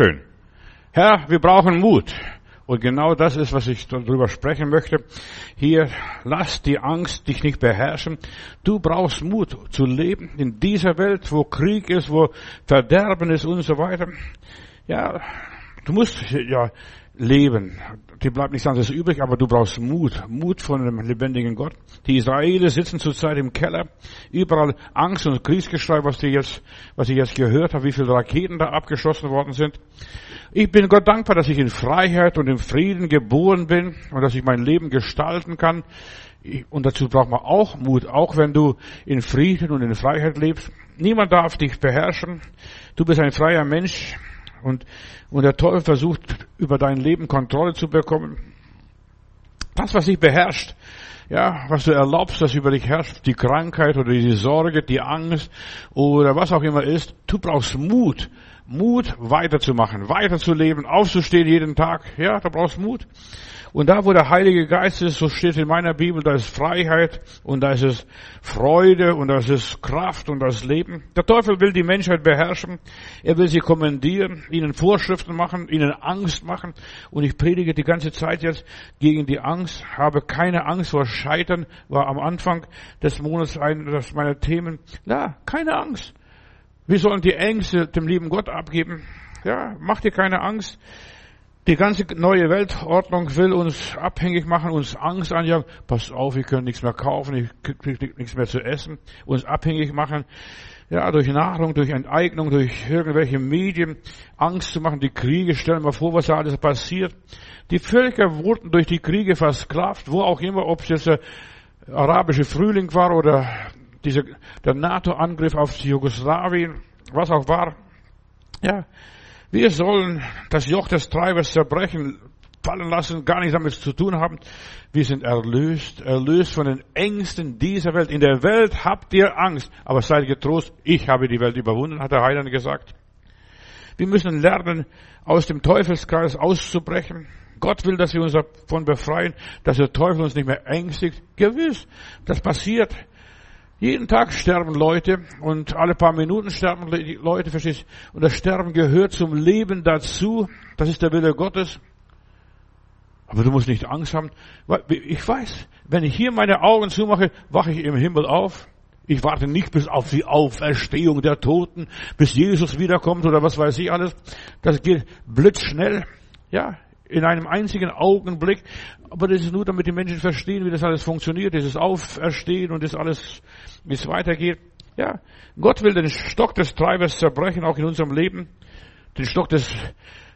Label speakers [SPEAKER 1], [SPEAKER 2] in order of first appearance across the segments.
[SPEAKER 1] Bitteschön. Herr, wir brauchen Mut. Und genau das ist, was ich darüber sprechen möchte. Hier, lass die Angst dich nicht beherrschen. Du brauchst Mut zu leben in dieser Welt, wo Krieg ist, wo Verderben ist und so weiter. Ja, du musst ja leben. Dir bleibt nichts anderes übrig, aber du brauchst Mut. Mut von dem lebendigen Gott. Die Israelis sitzen zurzeit im Keller. Überall Angst und Kriegsgeschrei, was, die jetzt, was ich jetzt gehört habe, wie viele Raketen da abgeschossen worden sind. Ich bin Gott dankbar, dass ich in Freiheit und im Frieden geboren bin und dass ich mein Leben gestalten kann. Und dazu braucht man auch Mut, auch wenn du in Frieden und in Freiheit lebst. Niemand darf dich beherrschen. Du bist ein freier Mensch und, und der Teufel versucht, über dein Leben Kontrolle zu bekommen. Das, was dich beherrscht, ja, was du erlaubst, dass über dich herrscht, die Krankheit oder die Sorge, die Angst oder was auch immer ist, du brauchst Mut. Mut, weiterzumachen, weiterzuleben, aufzustehen jeden Tag. Ja, da brauchst Mut. Und da, wo der Heilige Geist ist, so steht in meiner Bibel, da ist Freiheit und da ist es Freude und da ist Kraft und das Leben. Der Teufel will die Menschheit beherrschen. Er will sie kommandieren, ihnen Vorschriften machen, ihnen Angst machen. Und ich predige die ganze Zeit jetzt gegen die Angst. Habe keine Angst vor Scheitern, war am Anfang des Monats eines meiner Themen. Na, keine Angst. Wir sollen die Ängste dem lieben Gott abgeben. Ja, mach dir keine Angst. Die ganze neue Weltordnung will uns abhängig machen, uns Angst anjagen. Pass auf, wir können nichts mehr kaufen, ich krieg nichts mehr zu essen. Uns abhängig machen, ja, durch Nahrung, durch Enteignung, durch irgendwelche Medien Angst zu machen. Die Kriege, stellen wir vor, was da alles passiert. Die Völker wurden durch die Kriege versklavt, wo auch immer, ob es jetzt der arabische Frühling war oder dieser, der NATO-Angriff auf Jugoslawien, was auch war. Ja, wir sollen das Joch des Treibers zerbrechen, fallen lassen, gar nichts damit zu tun haben. Wir sind erlöst, erlöst von den Ängsten dieser Welt. In der Welt habt ihr Angst, aber seid getrost, ich habe die Welt überwunden, hat der Heiland gesagt. Wir müssen lernen, aus dem Teufelskreis auszubrechen. Gott will, dass wir uns davon befreien, dass der Teufel uns nicht mehr ängstigt. Gewiss, das passiert. Jeden Tag sterben Leute und alle paar Minuten sterben Leute, verstehst du? Und das Sterben gehört zum Leben dazu. Das ist der Wille Gottes. Aber du musst nicht Angst haben. Ich weiß, wenn ich hier meine Augen zumache, wache ich im Himmel auf. Ich warte nicht bis auf die Auferstehung der Toten, bis Jesus wiederkommt oder was weiß ich alles. Das geht blitzschnell. Ja, in einem einzigen Augenblick. Aber das ist nur, damit die Menschen verstehen, wie das alles funktioniert, dieses Auferstehen und das alles, wie es weitergeht. Ja, Gott will den Stock des Treibers zerbrechen, auch in unserem Leben. Den Stock des,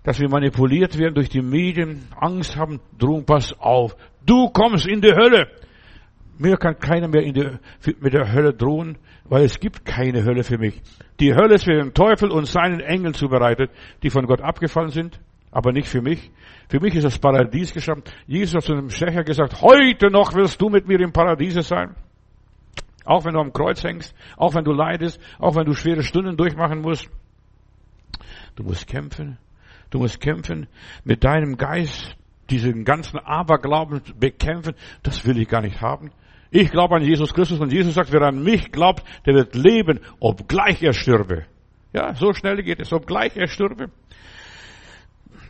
[SPEAKER 1] dass wir manipuliert werden durch die Medien, Angst haben, Drohung, pass auf. Du kommst in die Hölle. Mir kann keiner mehr in die, mit der Hölle drohen, weil es gibt keine Hölle für mich. Die Hölle ist für den Teufel und seinen Engeln zubereitet, die von Gott abgefallen sind aber nicht für mich. Für mich ist das Paradies geschaffen. Jesus hat zu dem Schächer gesagt, heute noch wirst du mit mir im Paradiese sein. Auch wenn du am Kreuz hängst, auch wenn du leidest, auch wenn du schwere Stunden durchmachen musst. Du musst kämpfen. Du musst kämpfen mit deinem Geist, diesen ganzen Aberglauben bekämpfen. Das will ich gar nicht haben. Ich glaube an Jesus Christus und Jesus sagt, wer an mich glaubt, der wird leben, obgleich er stürbe. Ja, so schnell geht es, obgleich er stürbe.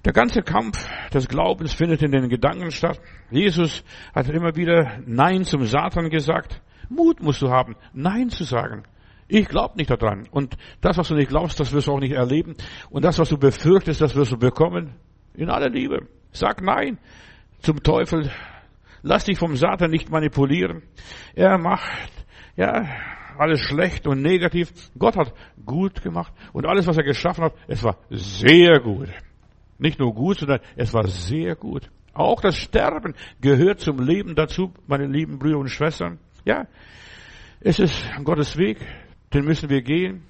[SPEAKER 1] Der ganze Kampf des Glaubens findet in den Gedanken statt. Jesus hat immer wieder Nein zum Satan gesagt. Mut musst du haben, Nein zu sagen. Ich glaube nicht daran. Und das, was du nicht glaubst, das wirst du auch nicht erleben. Und das, was du befürchtest, das wirst du bekommen. In aller Liebe. Sag Nein zum Teufel. Lass dich vom Satan nicht manipulieren. Er macht, ja, alles schlecht und negativ. Gott hat gut gemacht. Und alles, was er geschaffen hat, es war sehr gut. Nicht nur gut, sondern es war sehr gut. Auch das Sterben gehört zum Leben dazu, meine lieben Brüder und Schwestern. Ja, es ist Gottes Weg, den müssen wir gehen.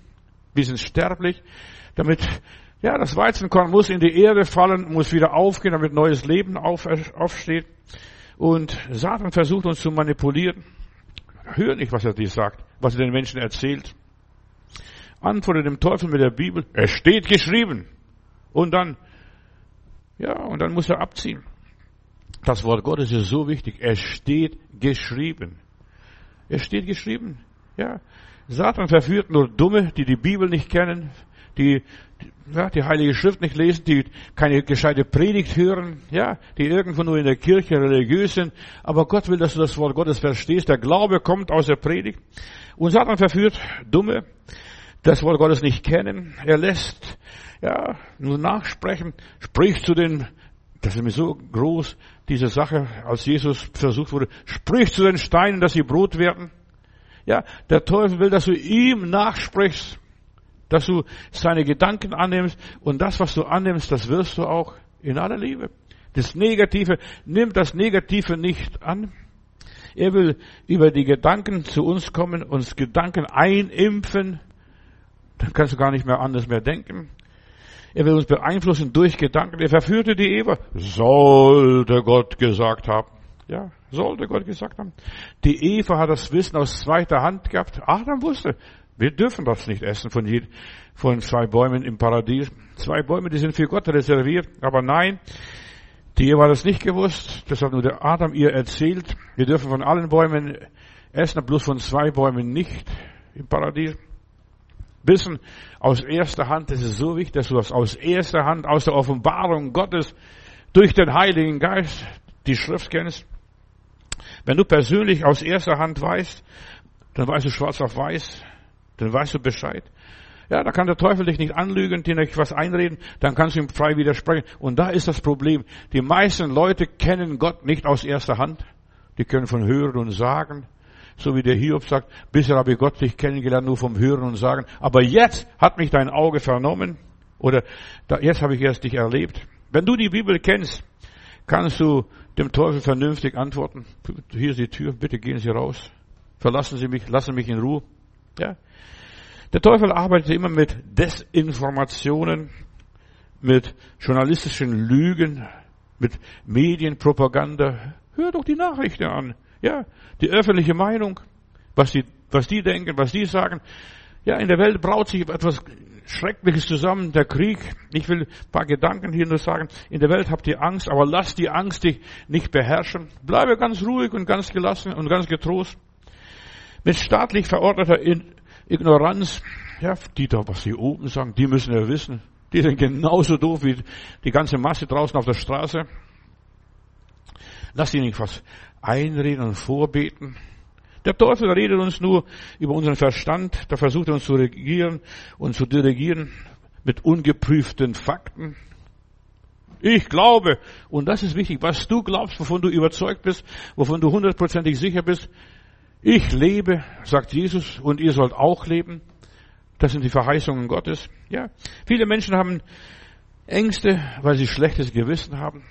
[SPEAKER 1] Wir sind sterblich, damit, ja, das Weizenkorn muss in die Erde fallen, muss wieder aufgehen, damit neues Leben auf, aufsteht. Und Satan versucht uns zu manipulieren. Hör nicht, was er dir sagt, was er den Menschen erzählt. Antworte dem Teufel mit der Bibel. Es steht geschrieben. Und dann, ja, und dann muss er abziehen. Das Wort Gottes ist so wichtig. Es steht geschrieben. Es steht geschrieben. Ja. Satan verführt nur Dumme, die die Bibel nicht kennen. die, ja, die Heilige Schrift nicht lesen, die keine gescheite Predigt hören, ja, die irgendwo nur in der Kirche religiös sind. Aber Gott will, dass du das Wort Gottes verstehst. Der Glaube kommt aus der Predigt. Und Satan verführt Dumme, das Wort Gottes nicht kennen. Er lässt, ja, nur nachsprechen, spricht zu den, das ist mir so groß, diese Sache, als Jesus versucht wurde, spricht zu den Steinen, dass sie Brot werden. Ja, der Teufel will, dass du ihm nachsprichst, dass du seine Gedanken annimmst und das, was du annimmst, das wirst du auch in aller Liebe. Das Negative, nimm das Negative nicht an. Er will über die Gedanken zu uns kommen, uns Gedanken einimpfen. Dann kannst du gar nicht mehr anders mehr denken. Er will uns beeinflussen durch Gedanken. Er verführte die Eva. Sollte Gott gesagt haben. Ja, sollte Gott gesagt haben. Die Eva hat das Wissen aus zweiter Hand gehabt. Adam wusste, wir dürfen das nicht essen von, je, von zwei Bäumen im Paradies. Zwei Bäume, die sind für Gott reserviert. Aber nein, die Eva hat das nicht gewusst. Das hat nur der Adam ihr erzählt. Wir dürfen von allen Bäumen essen, bloß von zwei Bäumen nicht im Paradies. Wissen aus erster Hand, ist so wichtig, dass du das aus erster Hand, aus der Offenbarung Gottes durch den Heiligen Geist die Schrift kennst. Wenn du persönlich aus erster Hand weißt, dann weißt du schwarz auf weiß, dann weißt du Bescheid. Ja, da kann der Teufel dich nicht anlügen, dir nicht was einreden, dann kannst du ihm frei widersprechen. Und da ist das Problem. Die meisten Leute kennen Gott nicht aus erster Hand. Die können von Hören und Sagen. So wie der Hiob sagt, bisher habe ich Gott nicht kennengelernt, nur vom Hören und Sagen. Aber jetzt hat mich dein Auge vernommen. Oder jetzt habe ich erst dich erlebt. Wenn du die Bibel kennst, kannst du dem Teufel vernünftig antworten. Hier ist die Tür, bitte gehen Sie raus. Verlassen Sie mich, lassen mich in Ruhe. Ja. Der Teufel arbeitet immer mit Desinformationen, mit journalistischen Lügen, mit Medienpropaganda. Hör doch die Nachrichten an. Ja, die öffentliche Meinung, was die, was die denken, was die sagen. Ja, in der Welt braut sich etwas Schreckliches zusammen, der Krieg. Ich will ein paar Gedanken hier nur sagen. In der Welt habt ihr Angst, aber lasst die Angst dich nicht beherrschen. Bleibe ganz ruhig und ganz gelassen und ganz getrost. Mit staatlich verordneter Ignoranz, ja, die da, was sie oben sagen, die müssen ja wissen. Die sind genauso doof wie die ganze Masse draußen auf der Straße. Lass sie nicht was einreden und vorbeten. Der Teufel redet uns nur über unseren Verstand, da versucht er uns zu regieren und zu dirigieren mit ungeprüften Fakten. Ich glaube, und das ist wichtig, was du glaubst, wovon du überzeugt bist, wovon du hundertprozentig sicher bist. Ich lebe, sagt Jesus, und ihr sollt auch leben. Das sind die Verheißungen Gottes. Ja, viele Menschen haben Ängste, weil sie schlechtes Gewissen haben.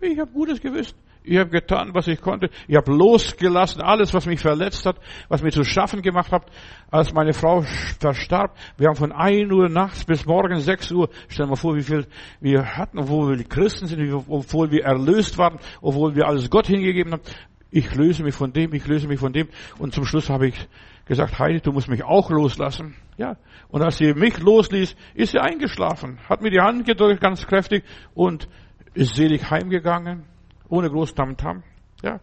[SPEAKER 1] Ich habe gutes Gewissen. Ich habe getan, was ich konnte. Ich habe losgelassen, alles, was mich verletzt hat, was mir zu schaffen gemacht hat. Als meine Frau verstarb, wir haben von 1 Uhr nachts bis morgen 6 Uhr, stellen wir vor, wie viel wir hatten, obwohl wir Christen sind, obwohl wir erlöst waren, obwohl wir alles Gott hingegeben haben. Ich löse mich von dem, ich löse mich von dem. Und zum Schluss habe ich gesagt, Heidi, du musst mich auch loslassen. Ja. Und als sie mich losließ, ist sie eingeschlafen, hat mir die Hand gedrückt, ganz kräftig, und ist selig heimgegangen ohne groß Tamtam. Ja.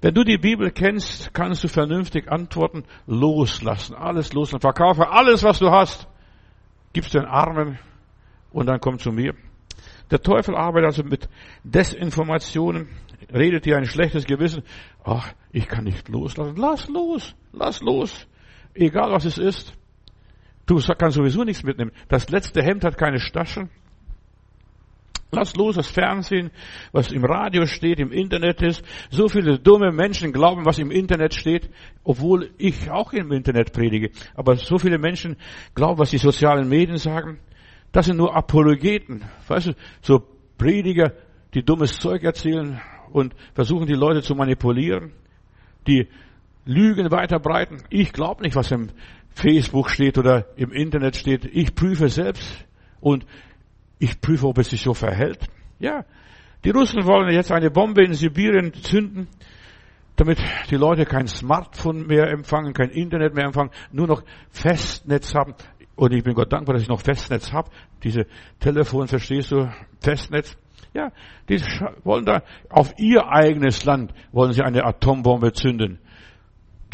[SPEAKER 1] Wenn du die Bibel kennst, kannst du vernünftig antworten, loslassen, alles loslassen, verkaufe alles, was du hast, gib's den Armen und dann komm zu mir. Der Teufel arbeitet also mit Desinformationen, redet dir ein schlechtes Gewissen. Ach, ich kann nicht loslassen. Lass los, lass los. Egal was es ist. Du kannst sowieso nichts mitnehmen. Das letzte Hemd hat keine Staschen. Lass los das Fernsehen, was im Radio steht, im Internet ist. So viele dumme Menschen glauben, was im Internet steht, obwohl ich auch im Internet predige. Aber so viele Menschen glauben, was die sozialen Medien sagen. Das sind nur Apologeten. Weißt du, so Prediger, die dummes Zeug erzählen und versuchen die Leute zu manipulieren, die Lügen weiterbreiten. Ich glaube nicht, was im Facebook steht oder im Internet steht. Ich prüfe selbst und ich prüfe, ob es sich so verhält. Ja, die Russen wollen jetzt eine Bombe in Sibirien zünden, damit die Leute kein Smartphone mehr empfangen, kein Internet mehr empfangen, nur noch Festnetz haben. Und ich bin Gott dankbar, dass ich noch Festnetz habe. Diese Telefon, verstehst du, Festnetz. Ja, die wollen da auf ihr eigenes Land wollen sie eine Atombombe zünden.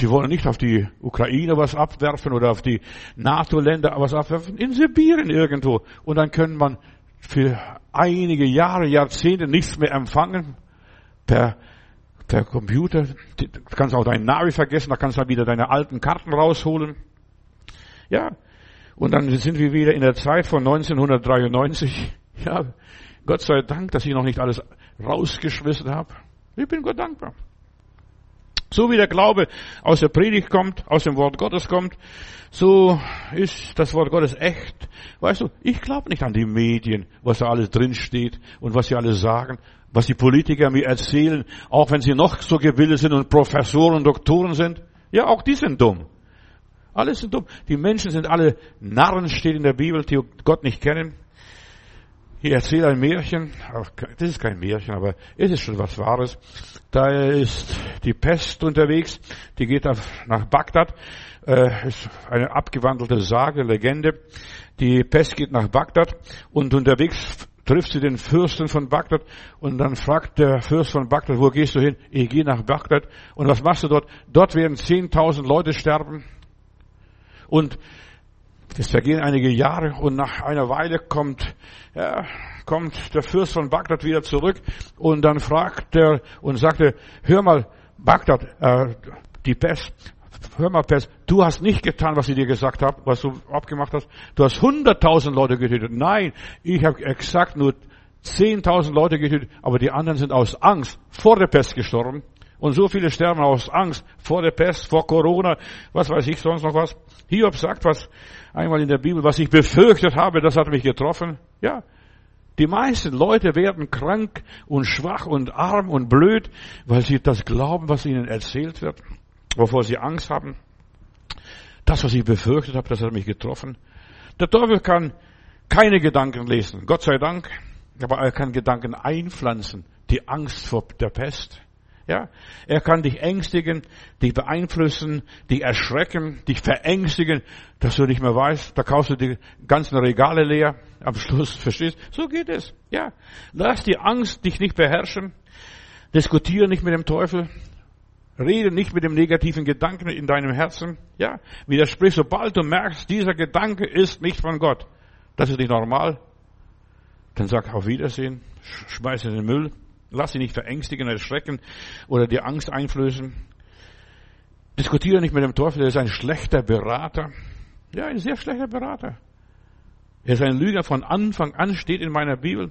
[SPEAKER 1] die wollen nicht auf die Ukraine was abwerfen oder auf die NATO-Länder was abwerfen, in Sibirien irgendwo. Und dann können man für einige Jahre, Jahrzehnte nichts mehr empfangen per, per Computer. Du kannst auch deinen Navi vergessen, da kannst du dann wieder deine alten Karten rausholen. Ja. Und dann sind wir wieder in der Zeit von 1993. Ja. Gott sei Dank, dass ich noch nicht alles rausgeschmissen habe. Ich bin Gott dankbar. So wie der Glaube aus der Predigt kommt, aus dem Wort Gottes kommt, so ist das Wort Gottes echt. Weißt du, ich glaube nicht an die Medien, was da alles drin steht und was sie alles sagen, was die Politiker mir erzählen, auch wenn sie noch so gebildet sind und Professoren und Doktoren sind. Ja, auch die sind dumm. Alles sind dumm. Die Menschen sind alle Narren, steht in der Bibel, die Gott nicht kennen. Ich erzähle ein Märchen, das ist kein Märchen, aber es ist schon was Wahres. Da ist die Pest unterwegs, die geht nach Bagdad, äh, ist eine abgewandelte Sage, Legende. Die Pest geht nach Bagdad und unterwegs trifft sie den Fürsten von Bagdad und dann fragt der Fürst von Bagdad, wo gehst du hin? Ich gehe nach Bagdad. Und was machst du dort? Dort werden 10.000 Leute sterben. Und es vergehen einige Jahre und nach einer Weile kommt, ja, kommt der Fürst von Bagdad wieder zurück und dann fragt er und sagte, hör mal, Bagdad, äh, die Pest, hör mal Pest, du hast nicht getan, was ich dir gesagt habe, was du abgemacht hast. Du hast hunderttausend Leute getötet. Nein, ich habe exakt nur zehntausend Leute getötet, aber die anderen sind aus Angst vor der Pest gestorben. Und so viele sterben aus Angst vor der Pest, vor Corona, was weiß ich sonst noch was. Hiob sagt was einmal in der Bibel, was ich befürchtet habe, das hat mich getroffen. Ja. Die meisten Leute werden krank und schwach und arm und blöd, weil sie das glauben, was ihnen erzählt wird, wovor sie Angst haben. Das, was ich befürchtet habe, das hat mich getroffen. Der Teufel kann keine Gedanken lesen, Gott sei Dank, aber er kann Gedanken einpflanzen, die Angst vor der Pest. Ja, er kann dich ängstigen, dich beeinflussen, dich erschrecken, dich verängstigen, dass du nicht mehr weißt. Da kaufst du die ganzen Regale leer. Am Schluss verstehst. So geht es. Ja, lass die Angst dich nicht beherrschen. Diskutiere nicht mit dem Teufel. Rede nicht mit dem negativen Gedanken in deinem Herzen. Ja, widersprich, sobald du merkst, dieser Gedanke ist nicht von Gott. Das ist nicht normal. Dann sag auf Wiedersehen, schmeiß in den Müll. Lass dich nicht verängstigen, erschrecken oder dir Angst einflößen. Diskutiere nicht mit dem Teufel, er ist ein schlechter Berater. Ja, ein sehr schlechter Berater. Er ist ein Lüger von Anfang an, steht in meiner Bibel.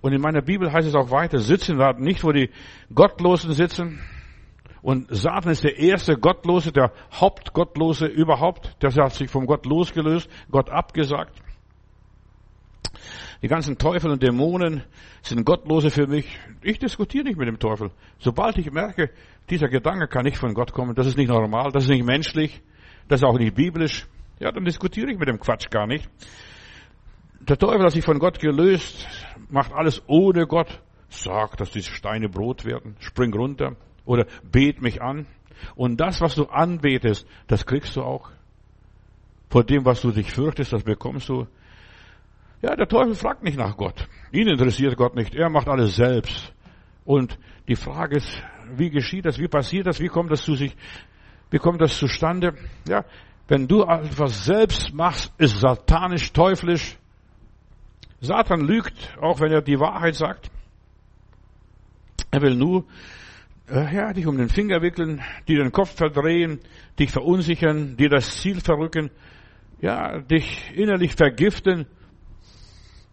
[SPEAKER 1] Und in meiner Bibel heißt es auch weiter, sitzen da nicht, wo die Gottlosen sitzen. Und Satan ist der erste Gottlose, der Hauptgottlose überhaupt. Der hat sich vom Gott losgelöst, Gott abgesagt. Die ganzen Teufel und Dämonen sind Gottlose für mich. Ich diskutiere nicht mit dem Teufel. Sobald ich merke, dieser Gedanke kann nicht von Gott kommen, das ist nicht normal, das ist nicht menschlich, das ist auch nicht biblisch, ja, dann diskutiere ich mit dem Quatsch gar nicht. Der Teufel hat sich von Gott gelöst, macht alles ohne Gott, sagt, dass die Steine Brot werden, spring runter oder bet mich an. Und das, was du anbetest, das kriegst du auch. Vor dem, was du dich fürchtest, das bekommst du. Ja, der Teufel fragt nicht nach Gott. Ihn interessiert Gott nicht. Er macht alles selbst. Und die Frage ist, wie geschieht das? Wie passiert das? Wie kommt das zu sich? Wie kommt das zustande? Ja, wenn du etwas selbst machst, ist satanisch, teuflisch. Satan lügt, auch wenn er die Wahrheit sagt. Er will nur, äh, ja, dich um den Finger wickeln, dir den Kopf verdrehen, dich verunsichern, dir das Ziel verrücken, ja, dich innerlich vergiften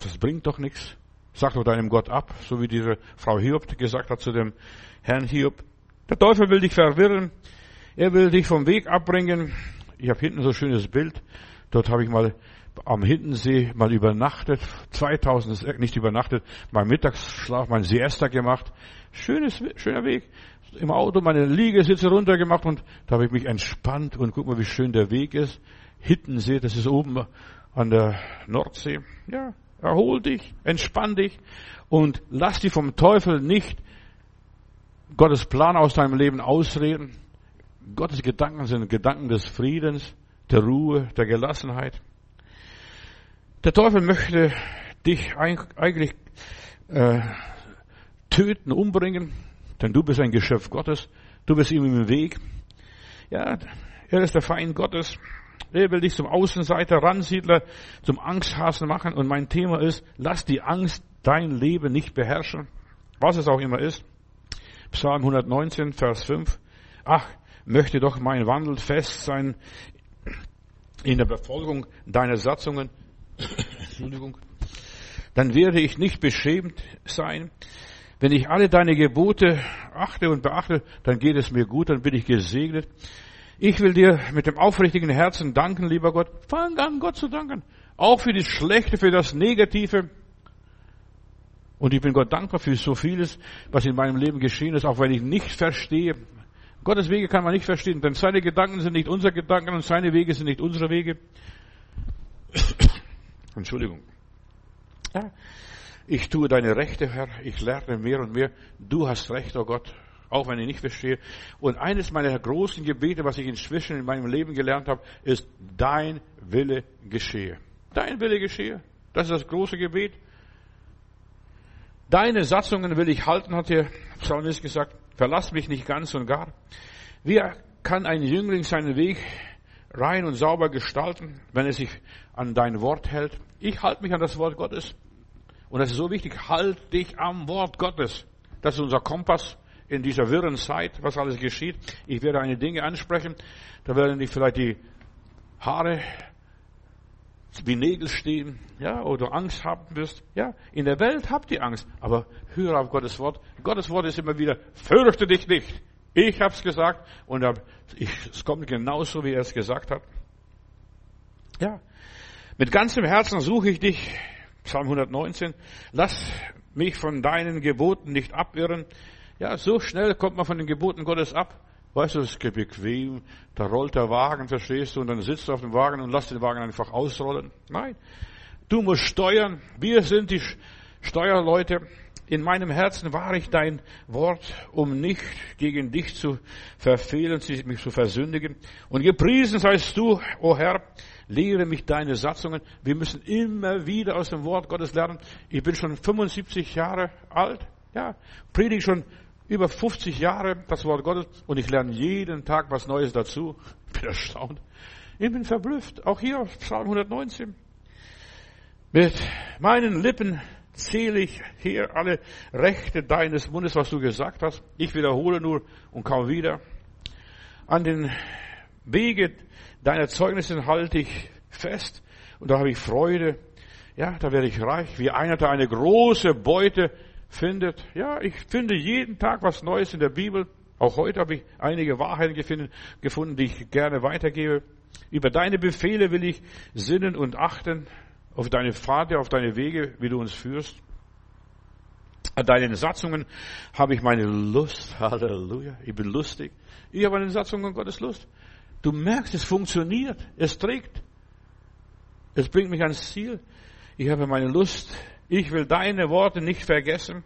[SPEAKER 1] das bringt doch nichts. Sag doch deinem Gott ab, so wie diese Frau Hiob gesagt hat zu dem Herrn Hiob. Der Teufel will dich verwirren. Er will dich vom Weg abbringen. Ich habe hinten so ein schönes Bild. Dort habe ich mal am Hintensee mal übernachtet. 2000, nicht übernachtet, mein Mittagsschlaf, mein Siesta gemacht. Schönes, schöner Weg. Im Auto meine Liegesitze runtergemacht und da habe ich mich entspannt und guck mal, wie schön der Weg ist. Hittensee, das ist oben an der Nordsee. Ja, Erhol dich, entspann dich und lass dich vom Teufel nicht Gottes Plan aus deinem Leben ausreden. Gottes Gedanken sind Gedanken des Friedens, der Ruhe, der Gelassenheit. Der Teufel möchte dich eigentlich äh, töten, umbringen, denn du bist ein Geschöpf Gottes, du bist ihm im Weg. Ja, er ist der Feind Gottes. Er will dich zum Außenseiter, Ransiedler, zum Angsthasen machen. Und mein Thema ist, lass die Angst dein Leben nicht beherrschen. Was es auch immer ist. Psalm 119, Vers 5. Ach, möchte doch mein Wandel fest sein in der Befolgung deiner Satzungen. Entschuldigung. Dann werde ich nicht beschämt sein. Wenn ich alle deine Gebote achte und beachte, dann geht es mir gut, dann bin ich gesegnet. Ich will dir mit dem aufrichtigen Herzen danken, lieber Gott. Fang an, Gott zu danken. Auch für das Schlechte, für das Negative. Und ich bin Gott dankbar für so vieles, was in meinem Leben geschehen ist, auch wenn ich nicht verstehe. Gottes Wege kann man nicht verstehen, denn seine Gedanken sind nicht unsere Gedanken und seine Wege sind nicht unsere Wege. Entschuldigung. Ja, ich tue deine Rechte, Herr. Ich lerne mehr und mehr. Du hast Recht, oh Gott. Auch wenn ich nicht verstehe. Und eines meiner großen Gebete, was ich inzwischen in meinem Leben gelernt habe, ist, dein Wille geschehe. Dein Wille geschehe. Das ist das große Gebet. Deine Satzungen will ich halten, hat der Psalmist gesagt. Verlass mich nicht ganz und gar. Wie kann ein Jüngling seinen Weg rein und sauber gestalten, wenn er sich an dein Wort hält? Ich halte mich an das Wort Gottes. Und das ist so wichtig. Halt dich am Wort Gottes. Das ist unser Kompass in dieser wirren Zeit, was alles geschieht. Ich werde eine Dinge ansprechen. Da werden dich vielleicht die Haare wie Nägel stehen, ja, oder Angst haben wirst. Ja, in der Welt habt ihr Angst, aber höre auf Gottes Wort. Gottes Wort ist immer wieder, fürchte dich nicht. Ich hab's gesagt und es kommt genauso, wie er es gesagt hat. Ja, mit ganzem Herzen suche ich dich, Psalm 119. Lass mich von deinen Geboten nicht abirren. Ja, so schnell kommt man von den Geboten Gottes ab. Weißt du, es ist bequem, da rollt der Wagen, verstehst du, und dann sitzt du auf dem Wagen und lass den Wagen einfach ausrollen. Nein, du musst steuern. Wir sind die Steuerleute. In meinem Herzen war ich dein Wort, um nicht gegen dich zu verfehlen, mich zu versündigen. Und gepriesen seist du, o oh Herr, lehre mich deine Satzungen. Wir müssen immer wieder aus dem Wort Gottes lernen. Ich bin schon 75 Jahre alt, ja, predige schon über 50 Jahre das Wort Gottes und ich lerne jeden Tag was Neues dazu. Ich bin erstaunt. Ich bin verblüfft. Auch hier Psalm 119. Mit meinen Lippen zähle ich hier alle Rechte deines Mundes, was du gesagt hast. Ich wiederhole nur und kaum wieder. An den Wege deiner Zeugnisse halte ich fest und da habe ich Freude. Ja, da werde ich reich, wie einer, der eine große Beute findet. Ja, ich finde jeden Tag was Neues in der Bibel. Auch heute habe ich einige Wahrheiten gefunden, die ich gerne weitergebe. Über deine Befehle will ich sinnen und achten, auf deine Pfade, auf deine Wege, wie du uns führst. An deinen Satzungen habe ich meine Lust. Halleluja. Ich bin lustig. Ich habe an den Satzungen Gottes Lust. Du merkst, es funktioniert. Es trägt. Es bringt mich ans Ziel. Ich habe meine Lust ich will deine Worte nicht vergessen.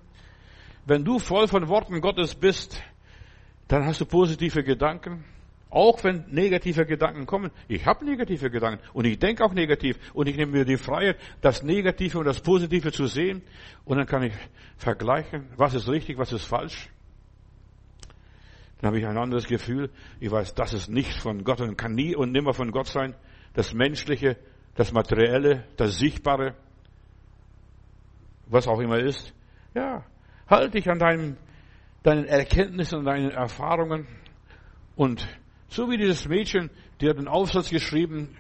[SPEAKER 1] Wenn du voll von Worten Gottes bist, dann hast du positive Gedanken. Auch wenn negative Gedanken kommen. Ich habe negative Gedanken und ich denke auch negativ und ich nehme mir die Freiheit, das Negative und das Positive zu sehen und dann kann ich vergleichen, was ist richtig, was ist falsch. Dann habe ich ein anderes Gefühl. Ich weiß, das ist nicht von Gott und kann nie und nimmer von Gott sein. Das Menschliche, das Materielle, das Sichtbare was auch immer ist. Ja, halt dich an deinem, deinen Erkenntnissen deinen Erfahrungen. Und so wie dieses Mädchen, die hat einen Aufsatz geschrieben,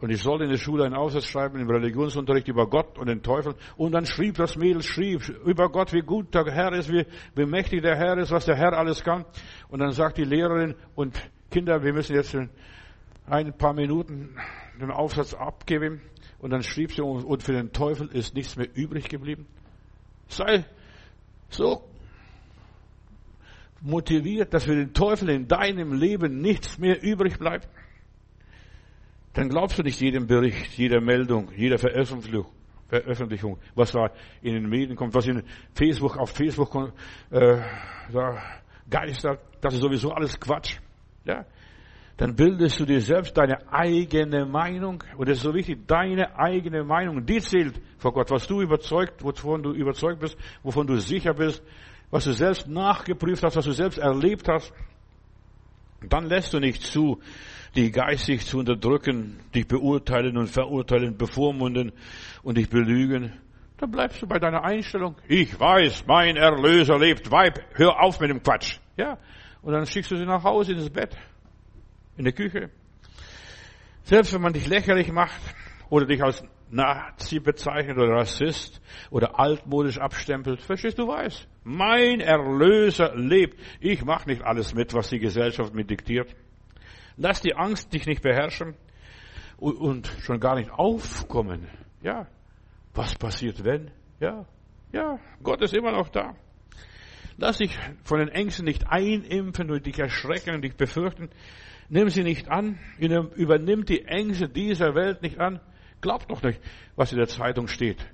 [SPEAKER 1] und ich sollte in der Schule einen Aufsatz schreiben im Religionsunterricht über Gott und den Teufel. Und dann schrieb das Mädel, schrieb über Gott, wie gut der Herr ist, wie, wie mächtig der Herr ist, was der Herr alles kann. Und dann sagt die Lehrerin, und Kinder, wir müssen jetzt in ein paar Minuten den Aufsatz abgeben. Und dann schrieb sie, und für den Teufel ist nichts mehr übrig geblieben. Sei so motiviert, dass für den Teufel in deinem Leben nichts mehr übrig bleibt. Dann glaubst du nicht jedem Bericht, jeder Meldung, jeder Veröffentlichung, Veröffentlichung, was da in den Medien kommt, was in Facebook, auf Facebook äh, da geistert. Das ist sowieso alles Quatsch. Ja? Dann bildest du dir selbst deine eigene Meinung. Und es ist so wichtig, deine eigene Meinung, die zählt vor Gott. Was du überzeugt, wovon du überzeugt bist, wovon du sicher bist, was du selbst nachgeprüft hast, was du selbst erlebt hast. Dann lässt du nicht zu, dich geistig zu unterdrücken, dich beurteilen und verurteilen, bevormunden und dich belügen. Dann bleibst du bei deiner Einstellung. Ich weiß, mein Erlöser lebt. Weib, hör auf mit dem Quatsch. Ja. Und dann schickst du sie nach Hause ins Bett. In der Küche. Selbst wenn man dich lächerlich macht oder dich als Nazi bezeichnet oder Rassist oder altmodisch abstempelt, verstehst du, weiß. Mein Erlöser lebt. Ich mache nicht alles mit, was die Gesellschaft mir diktiert. Lass die Angst dich nicht beherrschen und schon gar nicht aufkommen. Ja, was passiert wenn? Ja, ja, Gott ist immer noch da. Lass dich von den Ängsten nicht einimpfen und dich erschrecken und dich befürchten. Nimm sie nicht an. Übernimm die Ängste dieser Welt nicht an. Glaub doch nicht, was in der Zeitung steht.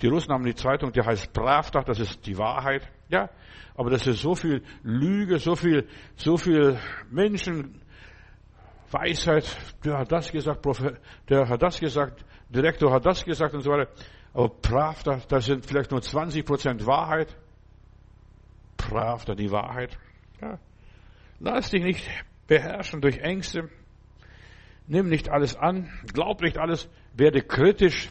[SPEAKER 1] Die Russen haben die Zeitung, die heißt Pravda, das ist die Wahrheit. Ja, aber das ist so viel Lüge, so viel, so viel Menschen, Weisheit, der hat das gesagt, der hat das gesagt, Direktor hat das gesagt und so weiter. Aber Pravda, das sind vielleicht nur 20 Prozent Wahrheit. Pravda, die Wahrheit. Ja. Lass dich nicht beherrschen durch Ängste. Nimm nicht alles an. Glaub nicht alles. Werde kritisch.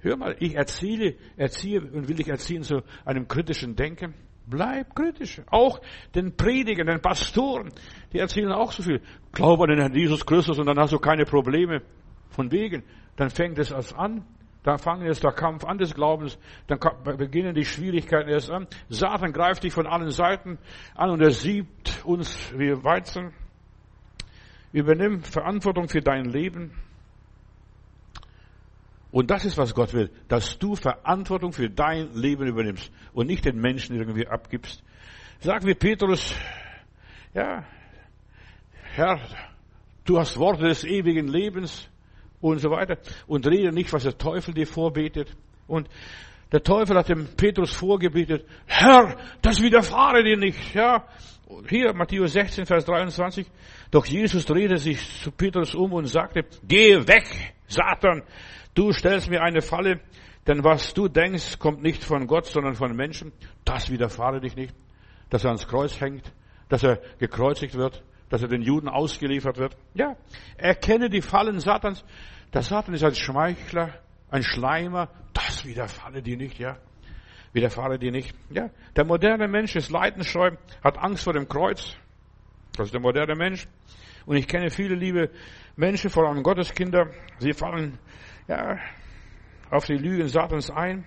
[SPEAKER 1] Hör mal, ich erziehe, erziehe und will dich erziehen zu einem kritischen Denken. Bleib kritisch. Auch den Predigern, den Pastoren, die erzählen auch so viel. Glaub an den Herrn Jesus Christus und dann hast du keine Probleme. Von wegen. Dann fängt es erst an. Dann fangen jetzt der Kampf an des Glaubens. Dann beginnen die Schwierigkeiten erst an. Satan greift dich von allen Seiten an und er siebt uns wie Weizen. Übernimm Verantwortung für dein Leben. Und das ist, was Gott will, dass du Verantwortung für dein Leben übernimmst und nicht den Menschen irgendwie abgibst. Sag wie Petrus, ja, Herr, du hast Worte des ewigen Lebens und so weiter und rede nicht, was der Teufel dir vorbetet. Und der Teufel hat dem Petrus vorgebetet, Herr, das widerfahre dir nicht, ja. Hier, Matthäus 16, Vers 23. Doch Jesus drehte sich zu Petrus um und sagte, geh weg, Satan, Du stellst mir eine Falle, denn was du denkst, kommt nicht von Gott, sondern von Menschen. Das widerfahre dich nicht. Dass er ans Kreuz hängt, dass er gekreuzigt wird, dass er den Juden ausgeliefert wird. Ja, erkenne die Fallen Satans. Der Satan ist ein Schmeichler, ein Schleimer. Das widerfahre dir nicht, ja. Widerfahre dir nicht. Ja, der moderne Mensch ist leidensscheu, hat Angst vor dem Kreuz. Das ist der moderne Mensch. Und ich kenne viele liebe Menschen, vor allem Gotteskinder, sie fallen ja, auf die Lügen Satans ein,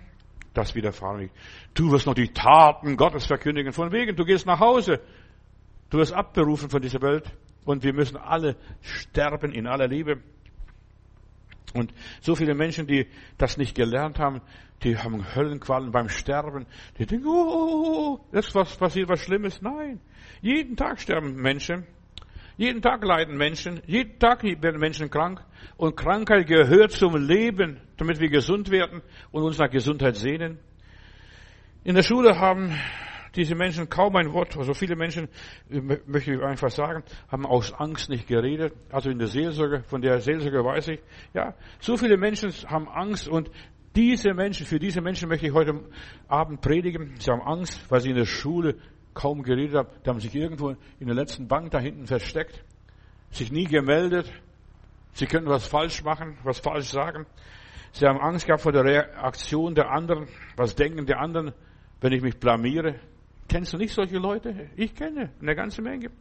[SPEAKER 1] das widerfahren nicht. Du wirst noch die Taten Gottes verkündigen. Von wegen, du gehst nach Hause. Du wirst abberufen von dieser Welt. Und wir müssen alle sterben in aller Liebe. Und so viele Menschen, die das nicht gelernt haben, die haben Höllenqualen beim Sterben. Die denken, oh, oh, oh, das was passiert was Schlimmes. Nein. Jeden Tag sterben Menschen. Jeden Tag leiden Menschen, jeden Tag werden Menschen krank und Krankheit gehört zum Leben, damit wir gesund werden und uns nach Gesundheit sehnen. In der Schule haben diese Menschen kaum ein Wort, also viele Menschen, möchte ich einfach sagen, haben aus Angst nicht geredet. Also in der Seelsorge, von der Seelsorge weiß ich, ja, so viele Menschen haben Angst und diese Menschen, für diese Menschen möchte ich heute Abend predigen. Sie haben Angst, weil sie in der Schule kaum geredet habe, die haben sich irgendwo in der letzten Bank da hinten versteckt, sich nie gemeldet. Sie könnten was falsch machen, was falsch sagen. Sie haben Angst gehabt vor der Reaktion der anderen. Was denken die anderen, wenn ich mich blamiere? Kennst du nicht solche Leute? Ich kenne eine ganze Menge.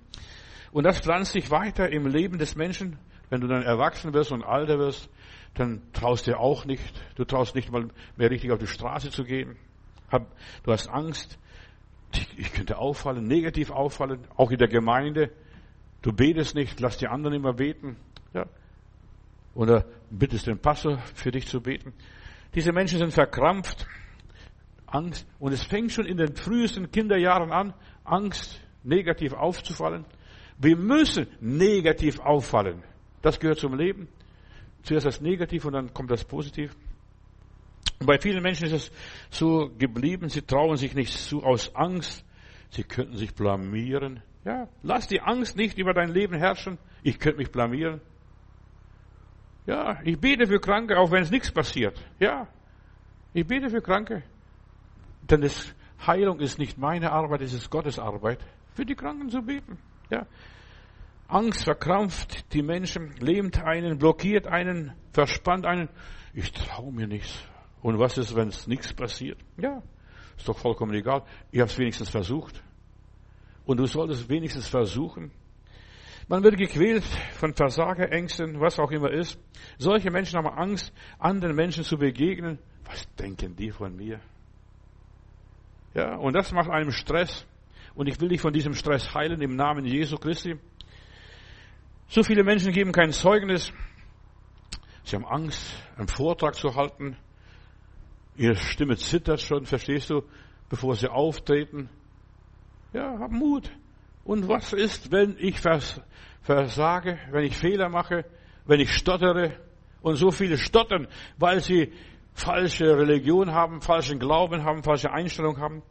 [SPEAKER 1] Und das pflanzt sich weiter im Leben des Menschen. Wenn du dann erwachsen wirst und alter wirst, dann traust dir auch nicht. Du traust nicht mal mehr richtig auf die Straße zu gehen. Du hast Angst ich könnte auffallen, negativ auffallen, auch in der Gemeinde. Du betest nicht, lass die anderen immer beten. Ja. Oder bittest den Pastor für dich zu beten. Diese Menschen sind verkrampft. Angst. Und es fängt schon in den frühesten Kinderjahren an, Angst negativ aufzufallen. Wir müssen negativ auffallen. Das gehört zum Leben. Zuerst das Negativ und dann kommt das Positiv. Und bei vielen Menschen ist es so geblieben, sie trauen sich nicht zu aus Angst. Sie könnten sich blamieren. Ja, lass die Angst nicht über dein Leben herrschen. Ich könnte mich blamieren. Ja, ich bete für Kranke, auch wenn es nichts passiert. Ja, ich bete für Kranke. Denn das Heilung ist nicht meine Arbeit, es ist Gottes Arbeit, für die Kranken zu beten. Ja. Angst verkrampft die Menschen, lähmt einen, blockiert einen, verspannt einen. Ich traue mir nichts. Und was ist, wenn es nichts passiert? Ja, ist doch vollkommen egal. Ich habe es wenigstens versucht. Und du solltest wenigstens versuchen. Man wird gequält von Versagerängsten, was auch immer ist. Solche Menschen haben Angst, anderen Menschen zu begegnen. Was denken die von mir? Ja, und das macht einem Stress. Und ich will dich von diesem Stress heilen im Namen Jesu Christi. So viele Menschen geben kein Zeugnis. Sie haben Angst, einen Vortrag zu halten. Ihre Stimme zittert schon, verstehst du, bevor sie auftreten. Ja, hab Mut. Und was ist, wenn ich versage, wenn ich Fehler mache, wenn ich stottere? Und so viele stottern, weil sie falsche Religion haben, falschen Glauben haben, falsche Einstellung haben.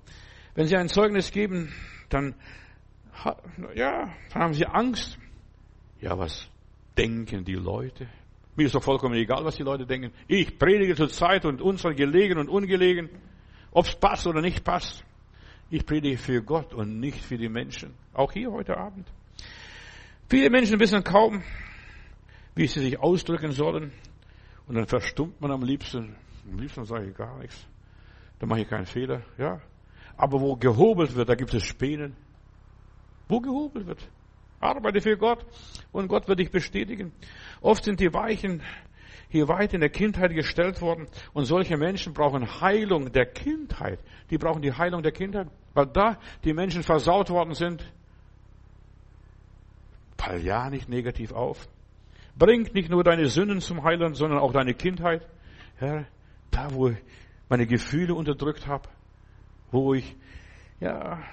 [SPEAKER 1] Wenn sie ein Zeugnis geben, dann, ja, dann haben sie Angst. Ja, was denken die Leute? Mir ist doch vollkommen egal, was die Leute denken. Ich predige zur Zeit und unserer gelegen und ungelegen, ob es passt oder nicht passt. Ich predige für Gott und nicht für die Menschen. Auch hier heute Abend. Viele Menschen wissen kaum, wie sie sich ausdrücken sollen. Und dann verstummt man am liebsten. Am liebsten sage ich gar nichts. Da mache ich keinen Fehler. Ja. Aber wo gehobelt wird, da gibt es Spänen. Wo gehobelt wird. Arbeite für Gott und Gott wird dich bestätigen. Oft sind die Weichen hier weit in der Kindheit gestellt worden und solche Menschen brauchen Heilung der Kindheit. Die brauchen die Heilung der Kindheit, weil da die Menschen versaut worden sind. Fall ja nicht negativ auf. Bringt nicht nur deine Sünden zum Heilen, sondern auch deine Kindheit. Herr, da wo ich meine Gefühle unterdrückt habe, wo ich ja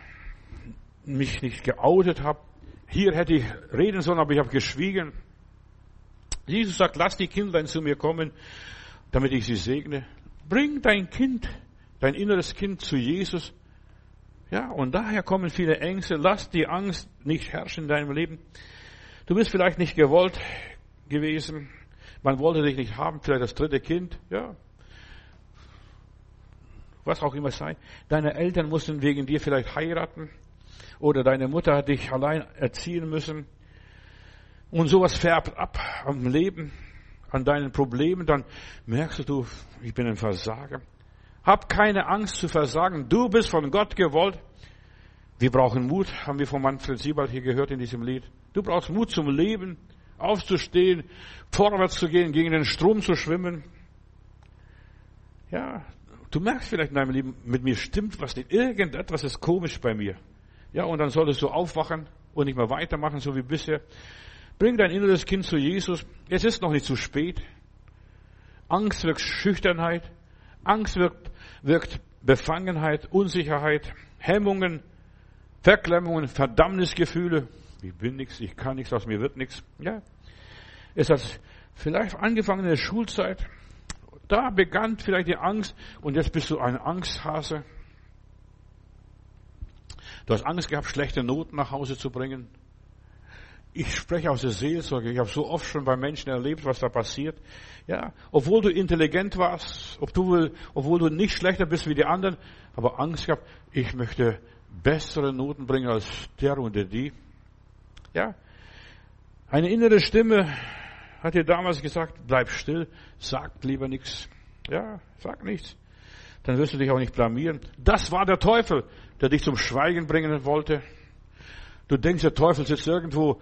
[SPEAKER 1] mich nicht geoutet habe, hier hätte ich reden sollen, aber ich habe geschwiegen. Jesus sagt, lass die Kindlein zu mir kommen, damit ich sie segne. Bring dein Kind, dein inneres Kind zu Jesus. Ja, und daher kommen viele Ängste. Lass die Angst nicht herrschen in deinem Leben. Du bist vielleicht nicht gewollt gewesen. Man wollte dich nicht haben, vielleicht das dritte Kind. Ja. Was auch immer sei. Deine Eltern mussten wegen dir vielleicht heiraten. Oder deine Mutter hat dich allein erziehen müssen. Und sowas färbt ab am Leben, an deinen Problemen, dann merkst du, ich bin ein Versager. Hab keine Angst zu versagen. Du bist von Gott gewollt. Wir brauchen Mut, haben wir von Manfred Siebald hier gehört in diesem Lied. Du brauchst Mut zum Leben, aufzustehen, vorwärts zu gehen, gegen den Strom zu schwimmen. Ja, du merkst vielleicht in deinem Leben, mit mir stimmt was nicht. Irgendetwas ist komisch bei mir. Ja, und dann solltest du aufwachen und nicht mehr weitermachen, so wie bisher. Bring dein inneres Kind zu Jesus. Es ist noch nicht zu spät. Angst wirkt Schüchternheit. Angst wirkt, wirkt Befangenheit, Unsicherheit, Hemmungen, Verklemmungen, Verdammnisgefühle. Ich bin nichts, ich kann nichts, aus mir wird nichts. Ja. Es hat vielleicht angefangen in der Schulzeit. Da begann vielleicht die Angst und jetzt bist du ein Angsthase. Du hast Angst gehabt, schlechte Noten nach Hause zu bringen. Ich spreche aus der Seelsorge. Ich habe so oft schon bei Menschen erlebt, was da passiert. Ja, obwohl du intelligent warst, ob du, obwohl du nicht schlechter bist wie die anderen, aber Angst gehabt, ich möchte bessere Noten bringen als der und der die. Ja, eine innere Stimme hat dir damals gesagt, bleib still, sag lieber nichts. Ja, sag nichts. Dann wirst du dich auch nicht blamieren. Das war der Teufel der dich zum Schweigen bringen wollte. Du denkst, der Teufel sitzt irgendwo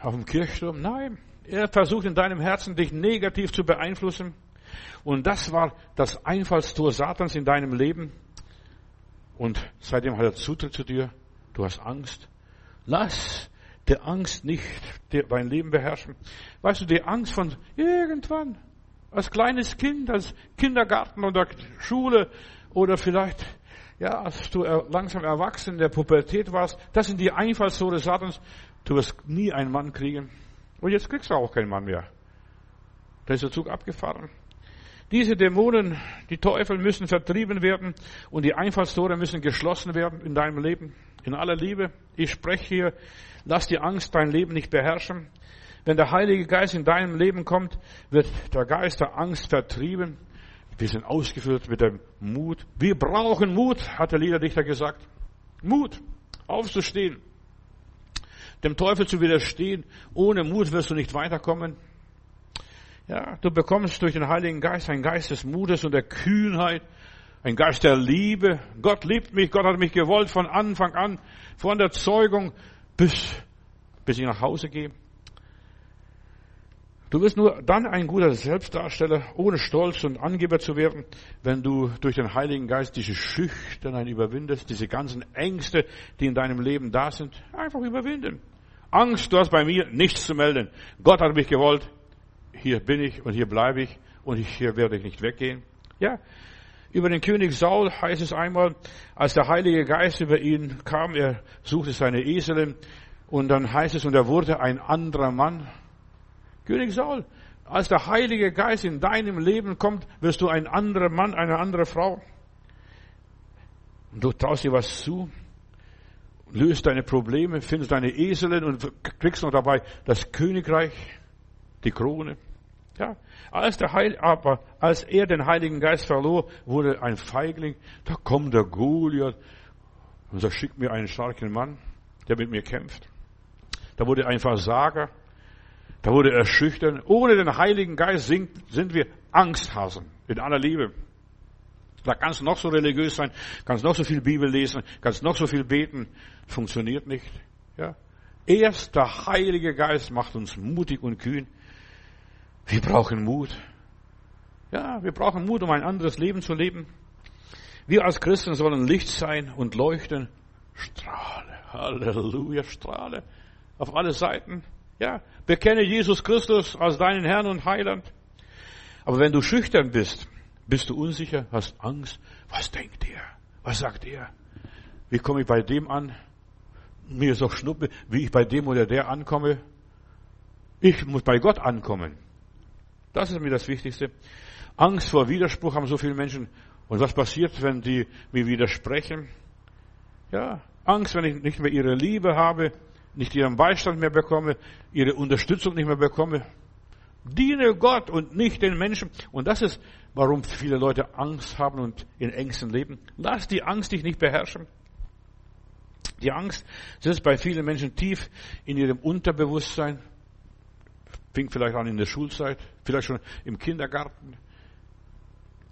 [SPEAKER 1] auf dem Kirchturm. Nein, er versucht in deinem Herzen, dich negativ zu beeinflussen. Und das war das Einfallstor Satans in deinem Leben. Und seitdem hat er Zutritt zu dir. Du hast Angst. Lass der Angst nicht dein Leben beherrschen. Weißt du, die Angst von irgendwann, als kleines Kind, als Kindergarten oder Schule oder vielleicht ja, als du langsam erwachsen in der Pubertät warst, das sind die Einfallstore Satans. Du wirst nie einen Mann kriegen. Und jetzt kriegst du auch keinen Mann mehr. Da ist der Zug abgefahren. Diese Dämonen, die Teufel müssen vertrieben werden und die Einfallstore müssen geschlossen werden in deinem Leben. In aller Liebe. Ich spreche hier, lass die Angst dein Leben nicht beherrschen. Wenn der Heilige Geist in deinem Leben kommt, wird der Geist der Angst vertrieben. Wir sind ausgefüllt mit dem Mut. Wir brauchen Mut, hat der Liederdichter gesagt. Mut, aufzustehen. dem Teufel zu widerstehen. Ohne Mut wirst du nicht weiterkommen. Ja, du bekommst durch den Heiligen Geist einen Geist des Mutes und der Kühnheit, ein Geist der Liebe. Gott liebt mich, Gott hat mich gewollt von Anfang an, von der Zeugung bis, bis ich nach Hause gehe. Du wirst nur dann ein guter Selbstdarsteller, ohne Stolz und Angeber zu werden, wenn du durch den Heiligen Geist diese Schüchternheit überwindest, diese ganzen Ängste, die in deinem Leben da sind, einfach überwinden. Angst, du hast bei mir nichts zu melden. Gott hat mich gewollt. Hier bin ich und hier bleibe ich und hier werde ich nicht weggehen. Ja. Über den König Saul heißt es einmal, als der Heilige Geist über ihn kam, er suchte seine Eselin und dann heißt es, und er wurde ein anderer Mann. König Saul, als der Heilige Geist in deinem Leben kommt, wirst du ein anderer Mann, eine andere Frau. Du traust dir was zu, löst deine Probleme, findest deine Eselin und kriegst noch dabei das Königreich, die Krone. Ja, als der Heil, aber als er den Heiligen Geist verlor, wurde ein Feigling. Da kommt der Goliath und sagt, schick mir einen starken Mann, der mit mir kämpft. Da wurde ein Versager. Da wurde er schüchtern. Ohne den Heiligen Geist sind, sind wir Angsthasen in aller Liebe. Da kannst du noch so religiös sein, kannst noch so viel Bibel lesen, kannst noch so viel beten. Funktioniert nicht. Ja? Erst der Heilige Geist macht uns mutig und kühn. Wir brauchen Mut. Ja, wir brauchen Mut, um ein anderes Leben zu leben. Wir als Christen sollen Licht sein und leuchten. Strahle. Halleluja, strahle. Auf alle Seiten. Ja, bekenne Jesus Christus als deinen Herrn und Heiland. Aber wenn du schüchtern bist, bist du unsicher, hast Angst. Was denkt er? Was sagt er? Wie komme ich bei dem an? Mir ist doch Schnuppe, wie ich bei dem oder der ankomme. Ich muss bei Gott ankommen. Das ist mir das Wichtigste. Angst vor Widerspruch haben so viele Menschen. Und was passiert, wenn die mir widersprechen? Ja, Angst, wenn ich nicht mehr ihre Liebe habe, nicht ihren Beistand mehr bekomme, ihre Unterstützung nicht mehr bekomme. Diene Gott und nicht den Menschen. Und das ist, warum viele Leute Angst haben und in Ängsten leben. Lass die Angst dich nicht beherrschen. Die Angst sitzt bei vielen Menschen tief in ihrem Unterbewusstsein. Fing vielleicht an in der Schulzeit, vielleicht schon im Kindergarten,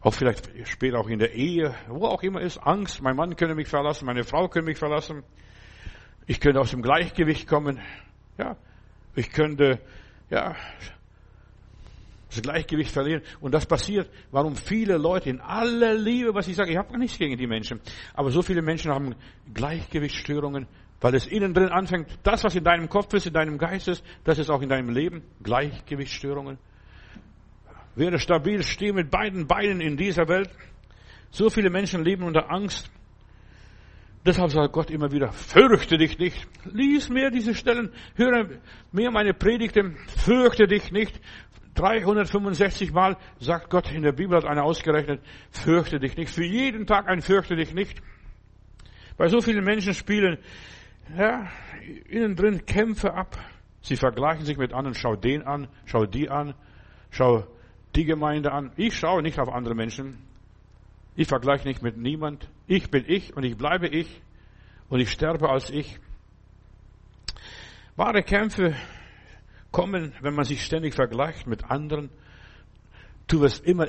[SPEAKER 1] auch vielleicht später auch in der Ehe, wo auch immer ist. Angst, mein Mann könnte mich verlassen, meine Frau könnte mich verlassen. Ich könnte aus dem Gleichgewicht kommen. Ja, ich könnte, ja, das Gleichgewicht verlieren. Und das passiert, warum viele Leute in aller Liebe, was ich sage, ich habe nichts gegen die Menschen, aber so viele Menschen haben Gleichgewichtsstörungen, weil es innen drin anfängt, das, was in deinem Kopf ist, in deinem Geist ist, das ist auch in deinem Leben, Gleichgewichtsstörungen. Werde stabil, stehe mit beiden Beinen in dieser Welt. So viele Menschen leben unter Angst. Deshalb sagt Gott immer wieder, fürchte dich nicht. Lies mehr diese Stellen, höre mehr meine Predigten, fürchte dich nicht. 365 Mal sagt Gott in der Bibel, hat einer ausgerechnet, fürchte dich nicht. Für jeden Tag ein fürchte dich nicht. Bei so vielen Menschen spielen, ja, innen drin Kämpfe ab. Sie vergleichen sich mit anderen. Schau den an, schau die an, schau die Gemeinde an. Ich schaue nicht auf andere Menschen. Ich vergleiche nicht mit niemand. Ich bin ich und ich bleibe ich und ich sterbe als ich. Wahre Kämpfe kommen, wenn man sich ständig vergleicht mit anderen. Du wirst immer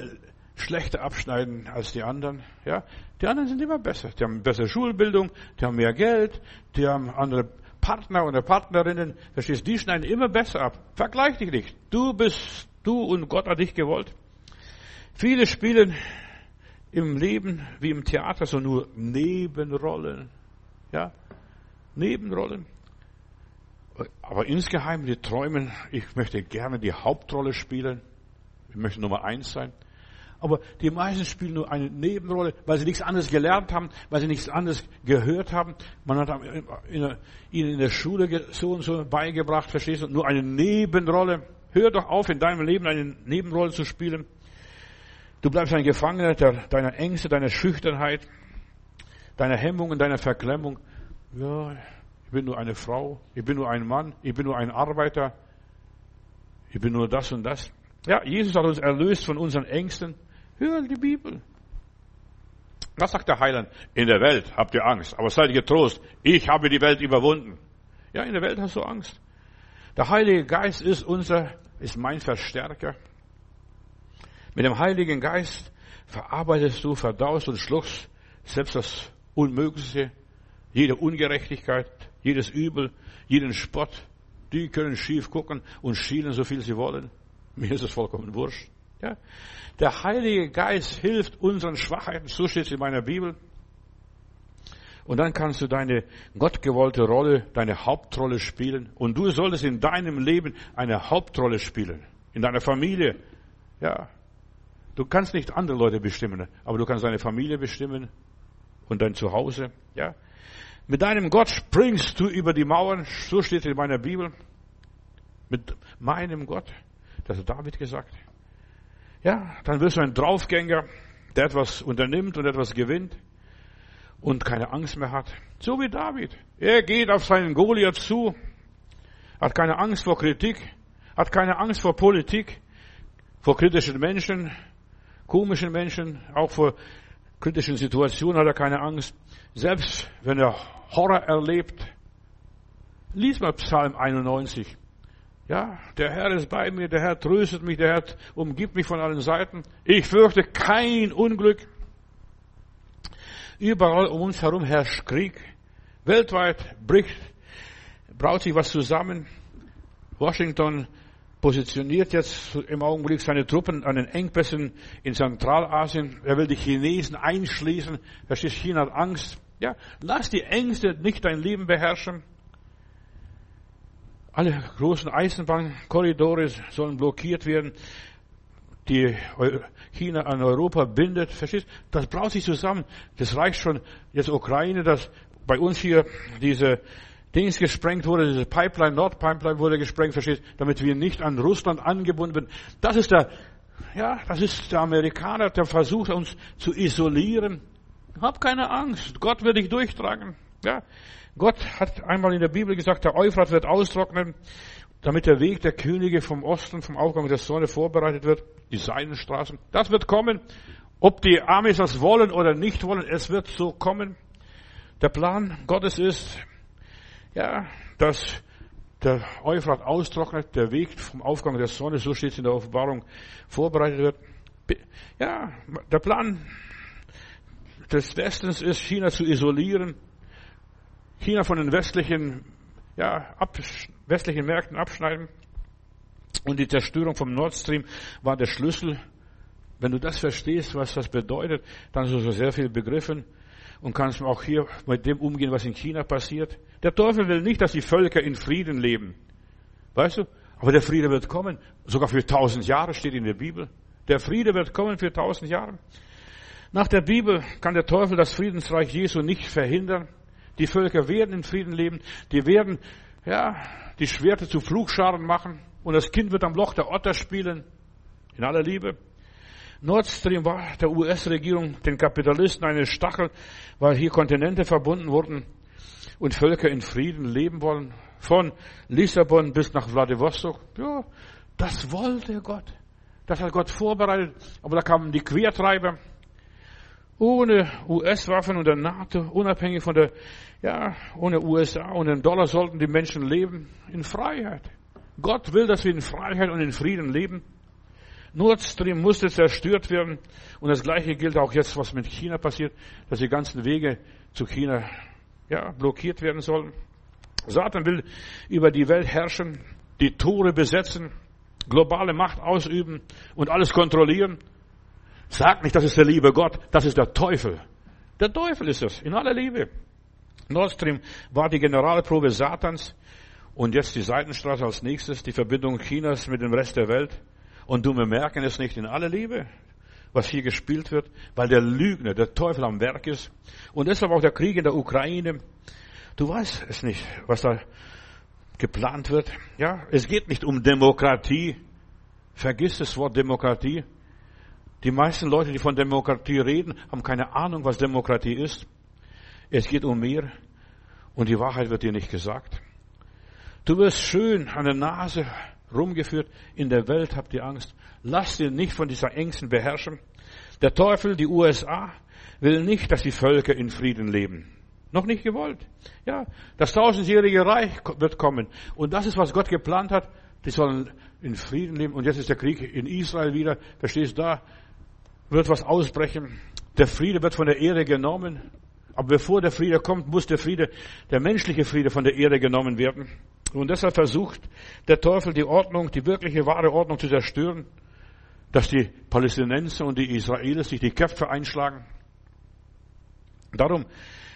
[SPEAKER 1] schlechter abschneiden als die anderen. Ja, die anderen sind immer besser. Die haben bessere Schulbildung, die haben mehr Geld, die haben andere Partner oder Partnerinnen. Verstehst? Die schneiden immer besser ab. Vergleich dich nicht. Du bist du und Gott hat dich gewollt. Viele spielen im Leben wie im Theater so nur Nebenrollen. Ja, Nebenrollen. Aber insgeheim, die träumen, ich möchte gerne die Hauptrolle spielen. Ich möchte Nummer eins sein. Aber die meisten spielen nur eine Nebenrolle, weil sie nichts anderes gelernt haben, weil sie nichts anderes gehört haben. Man hat ihnen in der Schule so und so beigebracht, verstehst du? Nur eine Nebenrolle. Hör doch auf, in deinem Leben eine Nebenrolle zu spielen. Du bleibst ein Gefangener deiner Ängste, deiner Schüchternheit, deiner Hemmungen, deiner Verklemmung. Ja, ich bin nur eine Frau, ich bin nur ein Mann, ich bin nur ein Arbeiter, ich bin nur das und das. Ja, Jesus hat uns erlöst von unseren Ängsten. Hör die Bibel. Was sagt der Heiland? In der Welt habt ihr Angst, aber seid getrost. Ich habe die Welt überwunden. Ja, in der Welt hast du Angst. Der Heilige Geist ist unser, ist mein Verstärker. Mit dem Heiligen Geist verarbeitest du, verdaust und schluckst selbst das Unmögliche, jede Ungerechtigkeit, jedes Übel, jeden Spott. Die können schief gucken und schielen, so viel sie wollen. Mir ist es vollkommen wurscht. Ja? Der Heilige Geist hilft unseren Schwachheiten, so steht es in meiner Bibel. Und dann kannst du deine gottgewollte Rolle, deine Hauptrolle spielen. Und du solltest in deinem Leben eine Hauptrolle spielen. In deiner Familie. Ja. Du kannst nicht andere Leute bestimmen, aber du kannst deine Familie bestimmen und dein Zuhause. Ja. Mit deinem Gott springst du über die Mauern. So steht es in meiner Bibel. Mit meinem Gott. Das hat David gesagt. Ja, dann wirst du ein Draufgänger, der etwas unternimmt und etwas gewinnt und keine Angst mehr hat. So wie David. Er geht auf seinen Goliath zu, hat keine Angst vor Kritik, hat keine Angst vor Politik, vor kritischen Menschen, komischen Menschen, auch vor kritischen Situationen hat er keine Angst. Selbst wenn er Horror erlebt, lies mal Psalm 91. Ja, der Herr ist bei mir, der Herr tröstet mich, der Herr umgibt mich von allen Seiten. Ich fürchte kein Unglück. Überall um uns herum herrscht Krieg. Weltweit bricht, braut sich was zusammen. Washington positioniert jetzt im Augenblick seine Truppen an den Engpässen in Zentralasien. Er will die Chinesen einschließen. Verstehst, China hat Angst. Ja, lass die Ängste nicht dein Leben beherrschen. Alle großen Eisenbahnkorridore sollen blockiert werden die China an Europa bindet, verstehst? Das braucht sich zusammen. Das reicht schon jetzt Ukraine, dass bei uns hier diese Dings gesprengt wurde, diese Pipeline, Nordpipeline wurde gesprengt, verstehst? Damit wir nicht an Russland angebunden werden. Das ist der, ja, das ist der Amerikaner, der versucht uns zu isolieren. Hab keine Angst. Gott wird dich durchtragen. Ja. Gott hat einmal in der Bibel gesagt, der Euphrat wird austrocknen damit der Weg der Könige vom Osten, vom Aufgang der Sonne vorbereitet wird, die Seidenstraßen. Das wird kommen. Ob die Amis das wollen oder nicht wollen, es wird so kommen. Der Plan Gottes ist, ja, dass der Euphrat austrocknet, der Weg vom Aufgang der Sonne, so steht es in der Offenbarung, vorbereitet wird. Ja, der Plan des Westens ist, China zu isolieren, China von den westlichen ja, ab, westlichen Märkten abschneiden. Und die Zerstörung vom Nord Stream war der Schlüssel. Wenn du das verstehst, was das bedeutet, dann hast du so sehr viel begriffen und kannst auch hier mit dem umgehen, was in China passiert. Der Teufel will nicht, dass die Völker in Frieden leben. Weißt du? Aber der Friede wird kommen. Sogar für tausend Jahre steht in der Bibel. Der Friede wird kommen für tausend Jahre. Nach der Bibel kann der Teufel das Friedensreich Jesu nicht verhindern. Die Völker werden in Frieden leben. Die werden, ja, die Schwerte zu Flugscharen machen. Und das Kind wird am Loch der Otter spielen. In aller Liebe. Nord Stream war der US-Regierung, den Kapitalisten eine Stachel, weil hier Kontinente verbunden wurden und Völker in Frieden leben wollen. Von Lissabon bis nach Vladivostok. Ja, das wollte Gott. Das hat Gott vorbereitet. Aber da kamen die Quertreiber ohne US-Waffen und der NATO, unabhängig von der, ja, ohne USA und den Dollar sollten die Menschen leben in Freiheit. Gott will, dass wir in Freiheit und in Frieden leben. Nord Stream musste zerstört werden. Und das Gleiche gilt auch jetzt, was mit China passiert, dass die ganzen Wege zu China, ja, blockiert werden sollen. Satan will über die Welt herrschen, die Tore besetzen, globale Macht ausüben und alles kontrollieren. Sag nicht, das ist der liebe Gott, das ist der Teufel. Der Teufel ist es, in aller Liebe. Nord Stream war die Generalprobe Satans und jetzt die Seitenstraße als nächstes, die Verbindung Chinas mit dem Rest der Welt. Und du, merken es nicht in aller Liebe, was hier gespielt wird, weil der Lügner, der Teufel am Werk ist. Und deshalb auch der Krieg in der Ukraine. Du weißt es nicht, was da geplant wird. Ja, es geht nicht um Demokratie. Vergiss das Wort Demokratie. Die meisten Leute, die von Demokratie reden, haben keine Ahnung, was Demokratie ist. Es geht um mehr und die Wahrheit wird dir nicht gesagt. Du wirst schön an der Nase rumgeführt. In der Welt habt ihr Angst. Lass dir nicht von dieser Ängsten beherrschen. Der Teufel, die USA, will nicht, dass die Völker in Frieden leben. Noch nicht gewollt. Ja, das tausendjährige Reich wird kommen. Und das ist, was Gott geplant hat. Die sollen in Frieden leben. Und jetzt ist der Krieg in Israel wieder. Da stehst du da, wird was ausbrechen. Der Friede wird von der Erde genommen. Aber bevor der Friede kommt, muss der Friede, der menschliche Friede von der Erde genommen werden. Und deshalb versucht der Teufel die Ordnung, die wirkliche wahre Ordnung zu zerstören, dass die Palästinenser und die Israelis sich die Köpfe einschlagen. Darum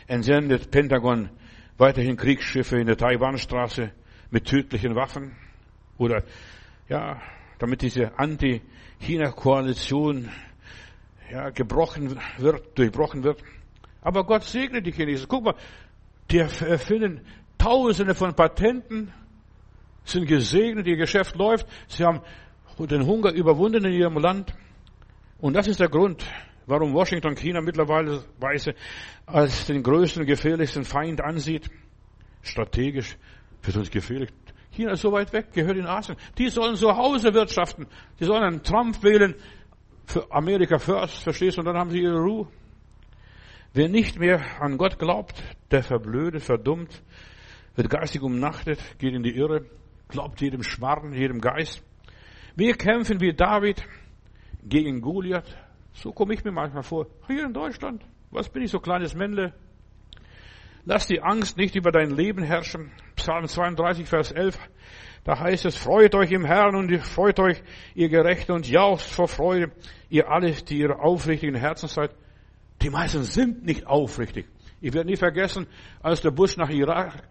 [SPEAKER 1] entsendet Pentagon weiterhin Kriegsschiffe in der Taiwanstraße mit tödlichen Waffen oder ja, damit diese Anti-China-Koalition ja, gebrochen wird, durchbrochen wird. Aber Gott segnet die Chinesen. Guck mal, die erfinden Tausende von Patenten, sind gesegnet, ihr Geschäft läuft, sie haben den Hunger überwunden in ihrem Land. Und das ist der Grund, warum Washington China mittlerweile als den größten, gefährlichsten Feind ansieht. Strategisch für uns gefährlich. China ist so weit weg, gehört in Asien. Die sollen zu Hause wirtschaften. Die sollen einen Trump wählen für Amerika first, verstehst du? Und dann haben sie ihre Ruhe. Wer nicht mehr an Gott glaubt, der verblödet, verdummt, wird geistig umnachtet, geht in die Irre, glaubt jedem Schmarrn, jedem Geist. Wir kämpfen wie David gegen Goliath. So komme ich mir manchmal vor. Hier in Deutschland. Was bin ich so kleines Männle? Lass die Angst nicht über dein Leben herrschen. Psalm 32, Vers 11. Da heißt es, freut euch im Herrn und freut euch, ihr Gerechte, und jauchzt vor Freude, ihr alle, die ihr aufrichtigen Herzen seid. Die meisten sind nicht aufrichtig. Ich werde nie vergessen, als der Bus nach Irak,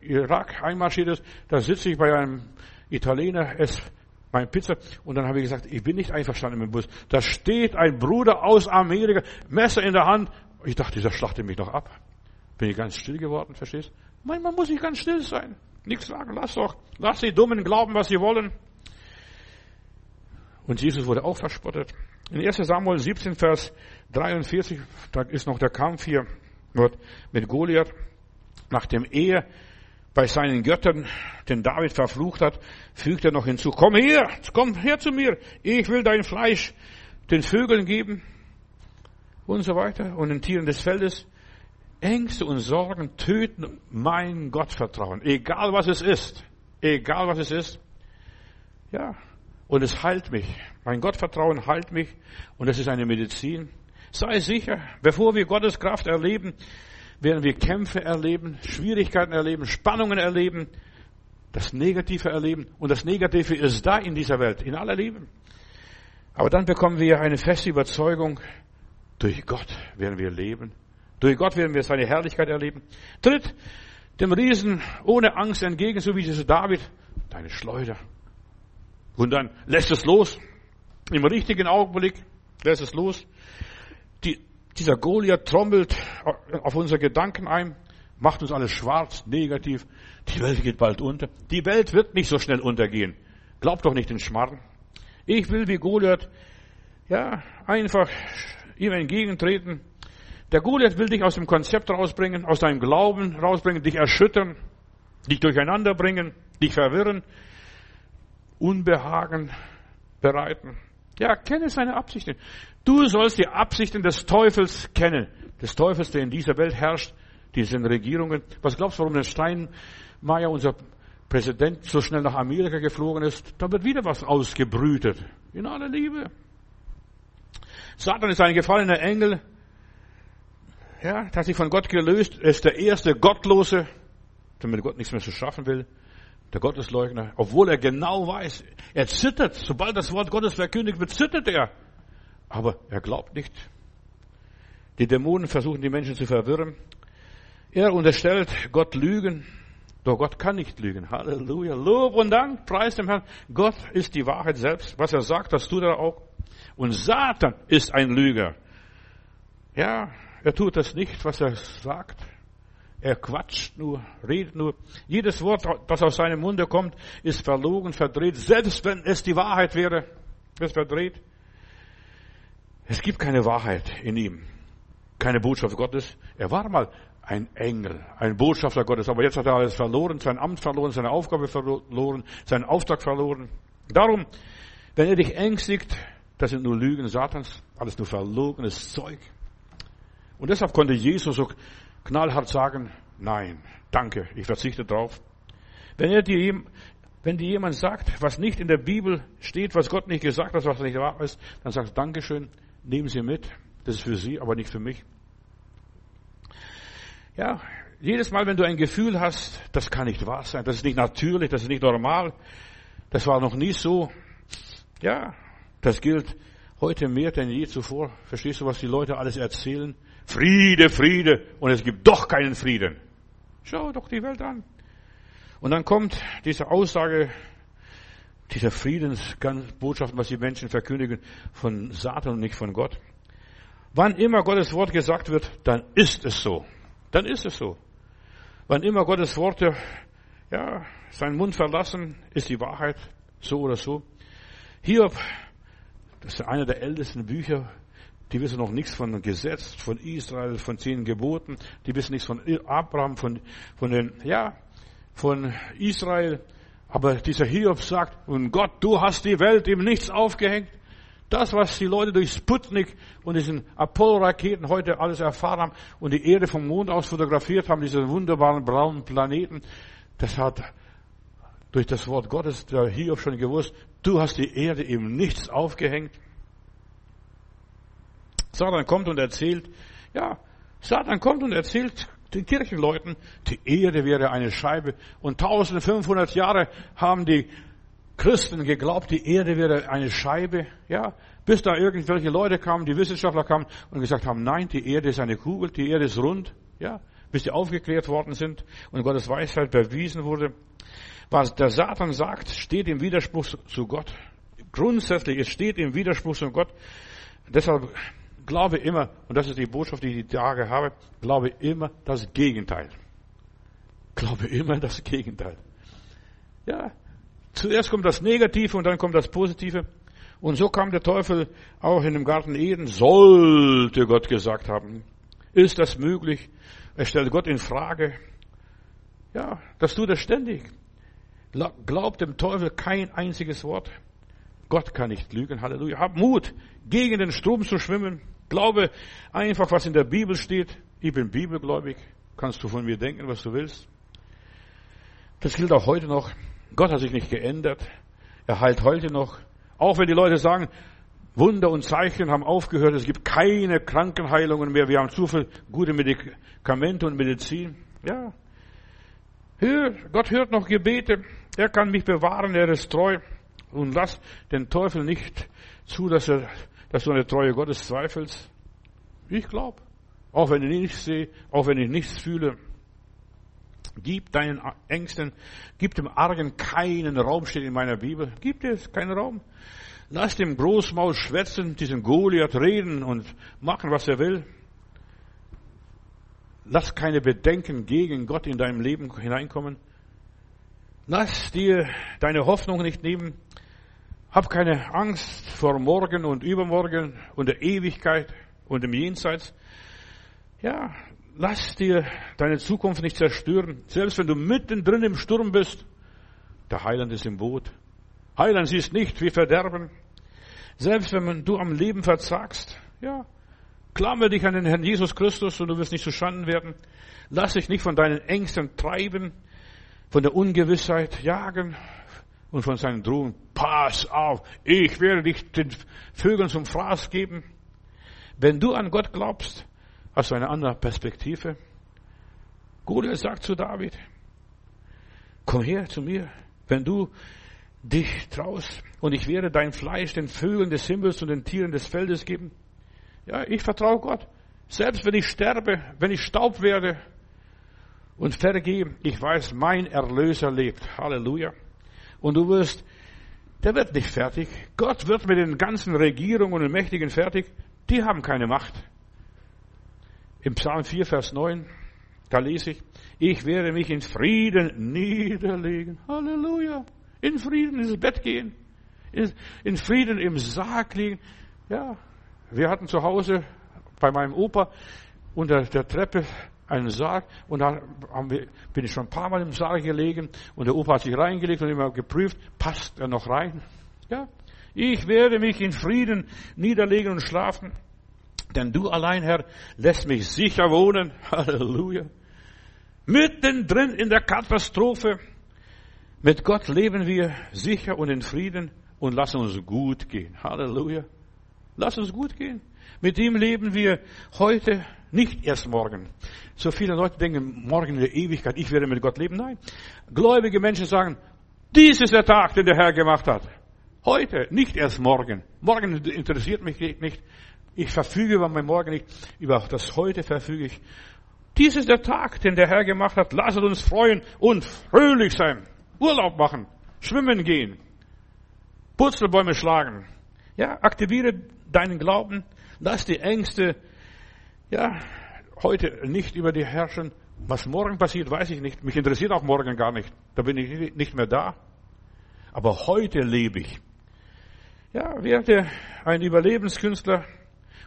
[SPEAKER 1] Irak einmarschiert ist, da sitze ich bei einem Italiener, esse meine Pizza, und dann habe ich gesagt, ich bin nicht einverstanden mit dem Bus. Da steht ein Bruder aus Amerika, Messer in der Hand. Ich dachte, dieser schlachtet mich doch ab. Bin ich ganz still geworden, verstehst? Manchmal muss ich ganz still sein. Nichts sagen, lass doch. Lass die Dummen glauben, was sie wollen. Und Jesus wurde auch verspottet. In 1 Samuel 17, Vers 43, da ist noch der Kampf hier mit Goliath. Nachdem er bei seinen Göttern den David verflucht hat, fügt er noch hinzu, komm her, komm her zu mir, ich will dein Fleisch den Vögeln geben und so weiter und den Tieren des Feldes. Ängste und Sorgen töten mein Gottvertrauen, egal was es ist, egal was es ist. Ja, und es heilt mich. Mein Gottvertrauen heilt mich und es ist eine Medizin. Sei sicher, bevor wir Gottes Kraft erleben, werden wir Kämpfe erleben, Schwierigkeiten erleben, Spannungen erleben, das Negative erleben. Und das Negative ist da in dieser Welt, in aller Liebe. Aber dann bekommen wir eine feste Überzeugung, durch Gott werden wir leben. Durch Gott werden wir seine Herrlichkeit erleben. Tritt dem Riesen ohne Angst entgegen, so wie dieses David, deine Schleuder. Und dann lässt es los. Im richtigen Augenblick lässt es los. Die, dieser Goliath trommelt auf unsere Gedanken ein, macht uns alles schwarz, negativ. Die Welt geht bald unter. Die Welt wird nicht so schnell untergehen. Glaub doch nicht den Schmarrn. Ich will wie Goliath, ja, einfach ihm entgegentreten der Goliath will dich aus dem Konzept rausbringen, aus deinem Glauben rausbringen, dich erschüttern, dich durcheinander bringen, dich verwirren, Unbehagen bereiten. Ja, kenne seine Absichten. Du sollst die Absichten des Teufels kennen. Des Teufels, der in dieser Welt herrscht, die sind Regierungen. Was glaubst du, warum der Steinmeier, unser Präsident, so schnell nach Amerika geflogen ist? Da wird wieder was ausgebrütet. In aller Liebe. Satan ist ein gefallener Engel, ja, hat sich von Gott gelöst, ist der erste Gottlose, der mit Gott nichts mehr zu schaffen will, der Gottesleugner, obwohl er genau weiß, er zittert, sobald das Wort Gottes verkündigt wird, zittert er. Aber er glaubt nicht. Die Dämonen versuchen die Menschen zu verwirren. Er unterstellt Gott Lügen, doch Gott kann nicht lügen. Halleluja. Lob und Dank, preis dem Herrn. Gott ist die Wahrheit selbst. Was er sagt, das tut er auch. Und Satan ist ein Lüger. Ja, er tut das nicht, was er sagt. Er quatscht nur, redet nur. Jedes Wort, das aus seinem Munde kommt, ist verlogen, verdreht. Selbst wenn es die Wahrheit wäre, ist verdreht. Es gibt keine Wahrheit in ihm. Keine Botschaft Gottes. Er war mal ein Engel, ein Botschafter Gottes. Aber jetzt hat er alles verloren, sein Amt verloren, seine Aufgabe verloren, seinen Auftrag verloren. Darum, wenn er dich ängstigt, das sind nur Lügen Satans, alles nur verlogenes Zeug. Und deshalb konnte Jesus so knallhart sagen, nein, danke, ich verzichte drauf. Wenn, er dir, wenn dir jemand sagt, was nicht in der Bibel steht, was Gott nicht gesagt hat, was nicht wahr ist, dann sagst du Dankeschön, nehmen Sie mit, das ist für Sie, aber nicht für mich. Ja, jedes Mal, wenn du ein Gefühl hast, das kann nicht wahr sein, das ist nicht natürlich, das ist nicht normal, das war noch nie so. Ja, das gilt heute mehr denn je zuvor. Verstehst du, was die Leute alles erzählen? Friede, Friede, und es gibt doch keinen Frieden. Schau doch die Welt an. Und dann kommt diese Aussage, dieser Friedensbotschaft, was die Menschen verkündigen, von Satan und nicht von Gott. Wann immer Gottes Wort gesagt wird, dann ist es so. Dann ist es so. Wann immer Gottes Worte, ja, seinen Mund verlassen, ist die Wahrheit so oder so. Hiob, das ist einer der ältesten Bücher, die wissen noch nichts von Gesetz, von Israel, von zehn Geboten, die wissen nichts von Abraham, von, von den, ja, von Israel. Aber dieser Hiob sagt, und Gott, du hast die Welt im Nichts aufgehängt. Das, was die Leute durch Sputnik und diesen Apollo-Raketen heute alles erfahren haben und die Erde vom Mond aus fotografiert haben, diese wunderbaren braunen Planeten, das hat durch das Wort Gottes der Hiob schon gewusst, du hast die Erde im Nichts aufgehängt. Satan kommt und erzählt, ja, Satan kommt und erzählt den Kirchenleuten, die Erde wäre eine Scheibe und 1500 Jahre haben die Christen geglaubt, die Erde wäre eine Scheibe, ja, bis da irgendwelche Leute kamen, die Wissenschaftler kamen und gesagt haben, nein, die Erde ist eine Kugel, die Erde ist rund, ja, bis sie aufgeklärt worden sind und Gottes Weisheit bewiesen wurde. Was der Satan sagt, steht im Widerspruch zu Gott. Grundsätzlich, es steht im Widerspruch zu Gott. Deshalb glaube immer, und das ist die Botschaft, die ich die Tage habe, glaube immer das Gegenteil. Glaube immer das Gegenteil. Ja, Zuerst kommt das Negative und dann kommt das Positive. Und so kam der Teufel auch in dem Garten Eden, sollte Gott gesagt haben. Ist das möglich? Er stellt Gott in Frage. Ja, das tut er ständig. Glaubt dem Teufel kein einziges Wort. Gott kann nicht lügen. Halleluja. Hab Mut, gegen den Strom zu schwimmen. Glaube einfach, was in der Bibel steht. Ich bin bibelgläubig. Kannst du von mir denken, was du willst. Das gilt auch heute noch. Gott hat sich nicht geändert. Er heilt heute noch. Auch wenn die Leute sagen, Wunder und Zeichen haben aufgehört, es gibt keine Krankenheilungen mehr, wir haben zu viel gute Medikamente und Medizin. Ja. Hör, Gott hört noch Gebete. Er kann mich bewahren, er ist treu. Und lass den Teufel nicht zu, dass, er, dass du eine Treue Gottes zweifelst. Ich glaube. Auch wenn ich nichts sehe, auch wenn ich nichts fühle. Gib deinen Ängsten, gib dem Argen keinen Raum, steht in meiner Bibel. Gib es keinen Raum. Lass dem Großmaul schwätzen, diesen Goliath reden und machen, was er will. Lass keine Bedenken gegen Gott in deinem Leben hineinkommen. Lass dir deine Hoffnung nicht nehmen. Hab keine Angst vor morgen und übermorgen und der Ewigkeit und dem Jenseits. Ja, lass dir deine Zukunft nicht zerstören. Selbst wenn du mittendrin im Sturm bist, der Heiland ist im Boot. Heiland siehst nicht wie Verderben. Selbst wenn du am Leben verzagst, ja, klammer dich an den Herrn Jesus Christus und du wirst nicht zustanden werden. Lass dich nicht von deinen Ängsten treiben, von der Ungewissheit jagen und von seinen Drohungen. Pass auf, ich werde dich den Vögeln zum Fraß geben. Wenn du an Gott glaubst, Hast du eine andere Perspektive? Goliath sagt zu David, komm her zu mir, wenn du dich traust und ich werde dein Fleisch den Vögeln des Himmels und den Tieren des Feldes geben. Ja, ich vertraue Gott. Selbst wenn ich sterbe, wenn ich Staub werde und vergehe, ich weiß, mein Erlöser lebt. Halleluja. Und du wirst, der wird nicht fertig. Gott wird mit den ganzen Regierungen und Mächtigen fertig. Die haben keine Macht. Im Psalm 4, Vers 9, da lese ich, ich werde mich in Frieden niederlegen. Halleluja. In Frieden ins Bett gehen. In, Frieden im Sarg liegen. Ja. Wir hatten zu Hause bei meinem Opa unter der Treppe einen Sarg und da bin ich schon ein paar Mal im Sarg gelegen und der Opa hat sich reingelegt und immer geprüft, passt er noch rein? Ja. Ich werde mich in Frieden niederlegen und schlafen. Denn du allein, Herr, lässt mich sicher wohnen. Halleluja. Mittendrin in der Katastrophe. Mit Gott leben wir sicher und in Frieden und lass uns gut gehen. Halleluja. Lass uns gut gehen. Mit ihm leben wir heute, nicht erst morgen. So viele Leute denken, morgen in der Ewigkeit, ich werde mit Gott leben. Nein. Gläubige Menschen sagen, dies ist der Tag, den der Herr gemacht hat. Heute, nicht erst morgen. Morgen interessiert mich nicht. Ich verfüge über mein Morgen nicht. Über das Heute verfüge ich. Dies ist der Tag, den der Herr gemacht hat. Lasst uns freuen und fröhlich sein. Urlaub machen. Schwimmen gehen. Purzelbäume schlagen. Ja, aktiviere deinen Glauben. Lass die Ängste, ja, heute nicht über die herrschen. Was morgen passiert, weiß ich nicht. Mich interessiert auch morgen gar nicht. Da bin ich nicht mehr da. Aber heute lebe ich. Ja, werde ein Überlebenskünstler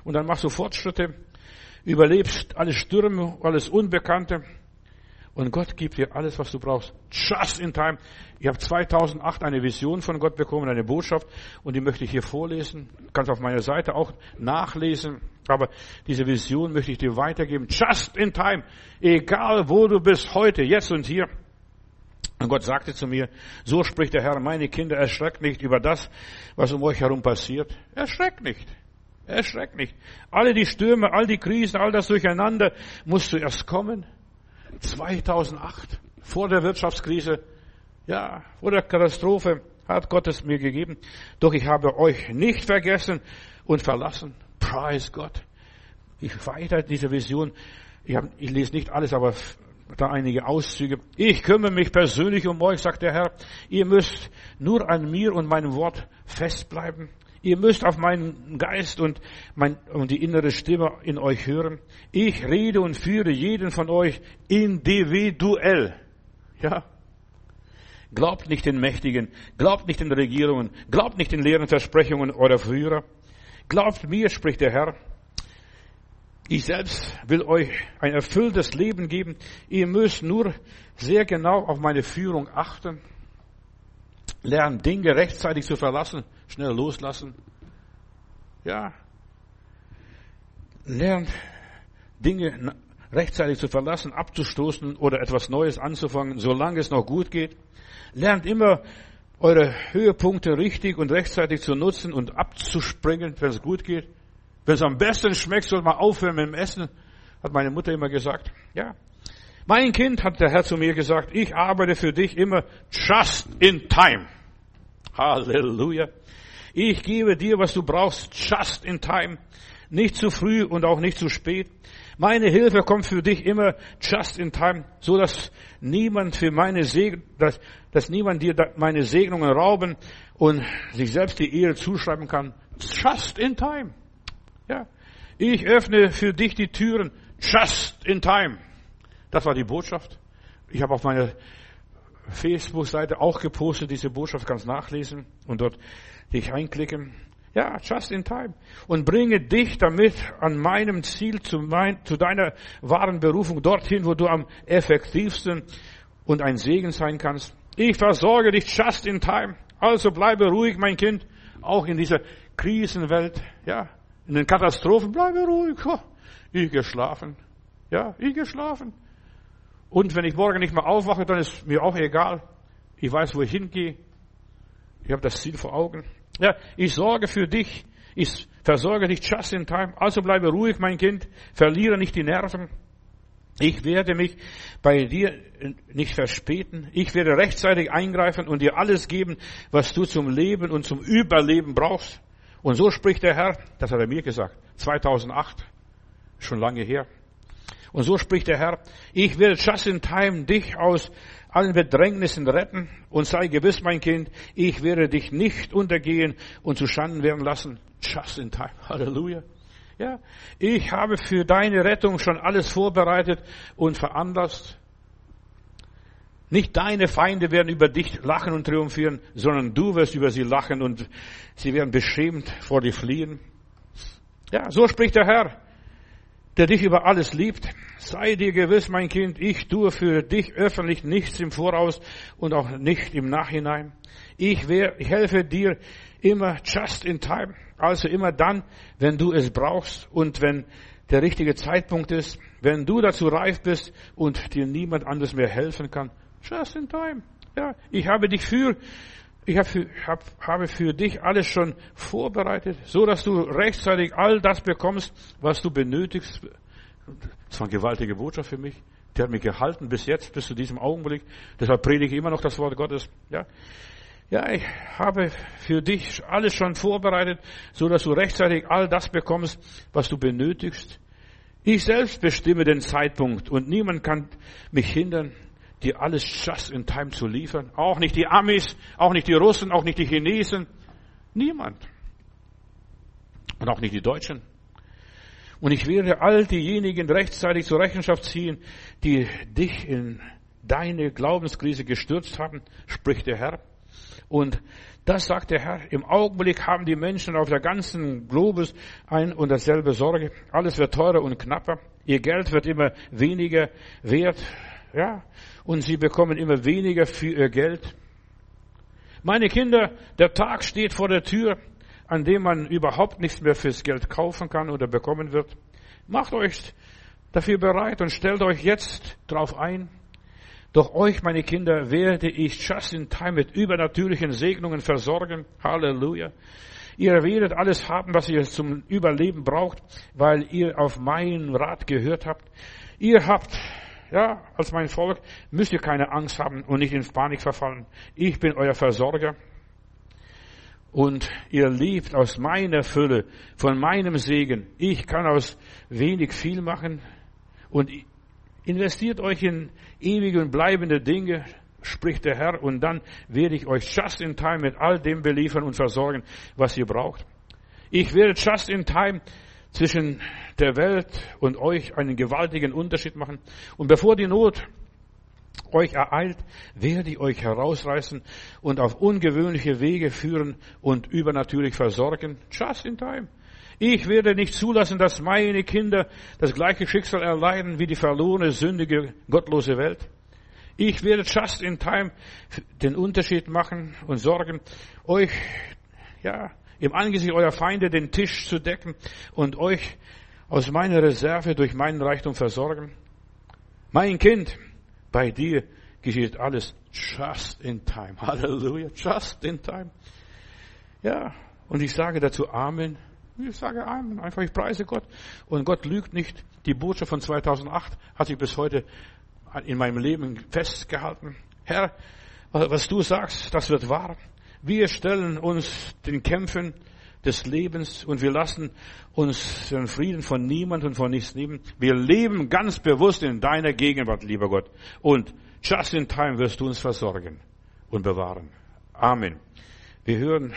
[SPEAKER 1] und dann machst du Fortschritte, überlebst alle Stürme, alles Unbekannte. Und Gott gibt dir alles, was du brauchst. Just in time. Ich habe 2008 eine Vision von Gott bekommen, eine Botschaft, und die möchte ich hier vorlesen. Du kannst auf meiner Seite auch nachlesen. Aber diese Vision möchte ich dir weitergeben. Just in time. Egal wo du bist, heute, jetzt und hier. Und Gott sagte zu mir, so spricht der Herr, meine Kinder, erschreckt nicht über das, was um euch herum passiert. Erschreckt nicht. Erschreckt nicht. Alle die Stürme, all die Krisen, all das Durcheinander musst du erst kommen. 2008, vor der Wirtschaftskrise, ja, vor der Katastrophe, hat Gott es mir gegeben. Doch ich habe euch nicht vergessen und verlassen. Preis Gott. Ich weiter diese Vision. Ich, hab, ich lese nicht alles, aber da einige Auszüge. Ich kümmere mich persönlich um euch, sagt der Herr. Ihr müsst nur an mir und meinem Wort festbleiben. Ihr müsst auf meinen Geist und, mein, und die innere Stimme in euch hören. Ich rede und führe jeden von euch individuell. Ja. Glaubt nicht den Mächtigen, glaubt nicht den Regierungen, glaubt nicht den leeren Versprechungen eurer Führer. Glaubt mir, spricht der Herr. Ich selbst will euch ein erfülltes Leben geben. Ihr müsst nur sehr genau auf meine Führung achten. Lernen Dinge rechtzeitig zu verlassen, schnell loslassen. Ja. Lernt Dinge rechtzeitig zu verlassen, abzustoßen oder etwas Neues anzufangen, solange es noch gut geht. Lernt immer eure Höhepunkte richtig und rechtzeitig zu nutzen und abzuspringen, wenn es gut geht. Wenn es am besten schmeckt, soll man aufhören mit dem Essen, hat meine Mutter immer gesagt. Ja. Mein Kind, hat der Herr zu mir gesagt, ich arbeite für dich immer just in time. Halleluja. Ich gebe dir, was du brauchst, just in time. Nicht zu früh und auch nicht zu spät. Meine Hilfe kommt für dich immer just in time, so dass niemand für meine Segen, dass, dass niemand dir meine Segnungen rauben und sich selbst die Ehre zuschreiben kann. Just in time. Ja. Ich öffne für dich die Türen just in time. Das war die Botschaft. Ich habe auf meiner Facebook-Seite auch gepostet, diese Botschaft kannst nachlesen und dort dich einklicken. Ja, just in time. Und bringe dich damit an meinem Ziel zu, mein, zu deiner wahren Berufung dorthin, wo du am effektivsten und ein Segen sein kannst. Ich versorge dich just in time. Also bleibe ruhig, mein Kind, auch in dieser Krisenwelt, ja, in den Katastrophen, bleibe ruhig. Ich geschlafen. Ja, ich geschlafen. Und wenn ich morgen nicht mehr aufwache, dann ist mir auch egal. Ich weiß, wo ich hingehe. Ich habe das Ziel vor Augen. Ja, ich sorge für dich. Ich versorge dich just in time. Also bleibe ruhig, mein Kind. Verliere nicht die Nerven. Ich werde mich bei dir nicht verspäten. Ich werde rechtzeitig eingreifen und dir alles geben, was du zum Leben und zum Überleben brauchst. Und so spricht der Herr, das hat er mir gesagt, 2008, schon lange her. Und so spricht der Herr, ich will just in time dich aus allen Bedrängnissen retten und sei gewiss, mein Kind, ich werde dich nicht untergehen und zu Schanden werden lassen. Just in time. Halleluja. Ja, ich habe für deine Rettung schon alles vorbereitet und veranlasst. Nicht deine Feinde werden über dich lachen und triumphieren, sondern du wirst über sie lachen und sie werden beschämt vor dir fliehen. Ja, so spricht der Herr, der dich über alles liebt. Sei dir gewiss, mein Kind, ich tue für dich öffentlich nichts im Voraus und auch nicht im Nachhinein. Ich, wär, ich helfe dir immer just in time, also immer dann, wenn du es brauchst und wenn der richtige Zeitpunkt ist, wenn du dazu reif bist und dir niemand anderes mehr helfen kann. Just in time. Ja, ich habe dich für, ich habe, hab, habe für dich alles schon vorbereitet, so dass du rechtzeitig all das bekommst, was du benötigst. Das war eine gewaltige Botschaft für mich. Die hat mich gehalten bis jetzt, bis zu diesem Augenblick. Deshalb predige ich immer noch das Wort Gottes. Ja, ja, ich habe für dich alles schon vorbereitet, so dass du rechtzeitig all das bekommst, was du benötigst. Ich selbst bestimme den Zeitpunkt und niemand kann mich hindern, dir alles just in time zu liefern. Auch nicht die Amis, auch nicht die Russen, auch nicht die Chinesen. Niemand. Und auch nicht die Deutschen. Und ich werde all diejenigen rechtzeitig zur Rechenschaft ziehen, die dich in deine Glaubenskrise gestürzt haben, spricht der Herr. Und das sagt der Herr. Im Augenblick haben die Menschen auf der ganzen Globus ein und dasselbe Sorge. Alles wird teurer und knapper. Ihr Geld wird immer weniger wert. Ja. Und sie bekommen immer weniger für ihr Geld. Meine Kinder, der Tag steht vor der Tür, an dem man überhaupt nichts mehr fürs Geld kaufen kann oder bekommen wird. Macht euch dafür bereit und stellt euch jetzt drauf ein. Doch euch, meine Kinder, werde ich just in time mit übernatürlichen Segnungen versorgen. Halleluja. Ihr werdet alles haben, was ihr zum Überleben braucht, weil ihr auf meinen Rat gehört habt. Ihr habt, ja, als mein Volk, müsst ihr keine Angst haben und nicht in Panik verfallen. Ich bin euer Versorger. Und ihr lebt aus meiner Fülle, von meinem Segen. Ich kann aus wenig viel machen. Und Investiert euch in ewige und bleibende Dinge, spricht der Herr, und dann werde ich euch just in time mit all dem beliefern und versorgen, was ihr braucht. Ich werde just in time zwischen der Welt und euch einen gewaltigen Unterschied machen. Und bevor die Not euch ereilt, werde ich euch herausreißen und auf ungewöhnliche Wege führen und übernatürlich versorgen. Just in time. Ich werde nicht zulassen, dass meine Kinder das gleiche Schicksal erleiden wie die verlorene, sündige, gottlose Welt. Ich werde just in time den Unterschied machen und sorgen, euch, ja, im Angesicht eurer Feinde den Tisch zu decken und euch aus meiner Reserve durch meinen Reichtum versorgen. Mein Kind, bei dir geschieht alles just in time. Halleluja, just in time. Ja, und ich sage dazu Amen. Ich sage Amen, einfach ich preise Gott. Und Gott lügt nicht. Die Botschaft von 2008 hat sich bis heute in meinem Leben festgehalten. Herr, was du sagst, das wird wahr. Wir stellen uns den Kämpfen des Lebens und wir lassen uns den Frieden von niemand und von nichts nehmen. Wir leben ganz bewusst in deiner Gegenwart, lieber Gott. Und just in time wirst du uns versorgen und bewahren. Amen. Wir hören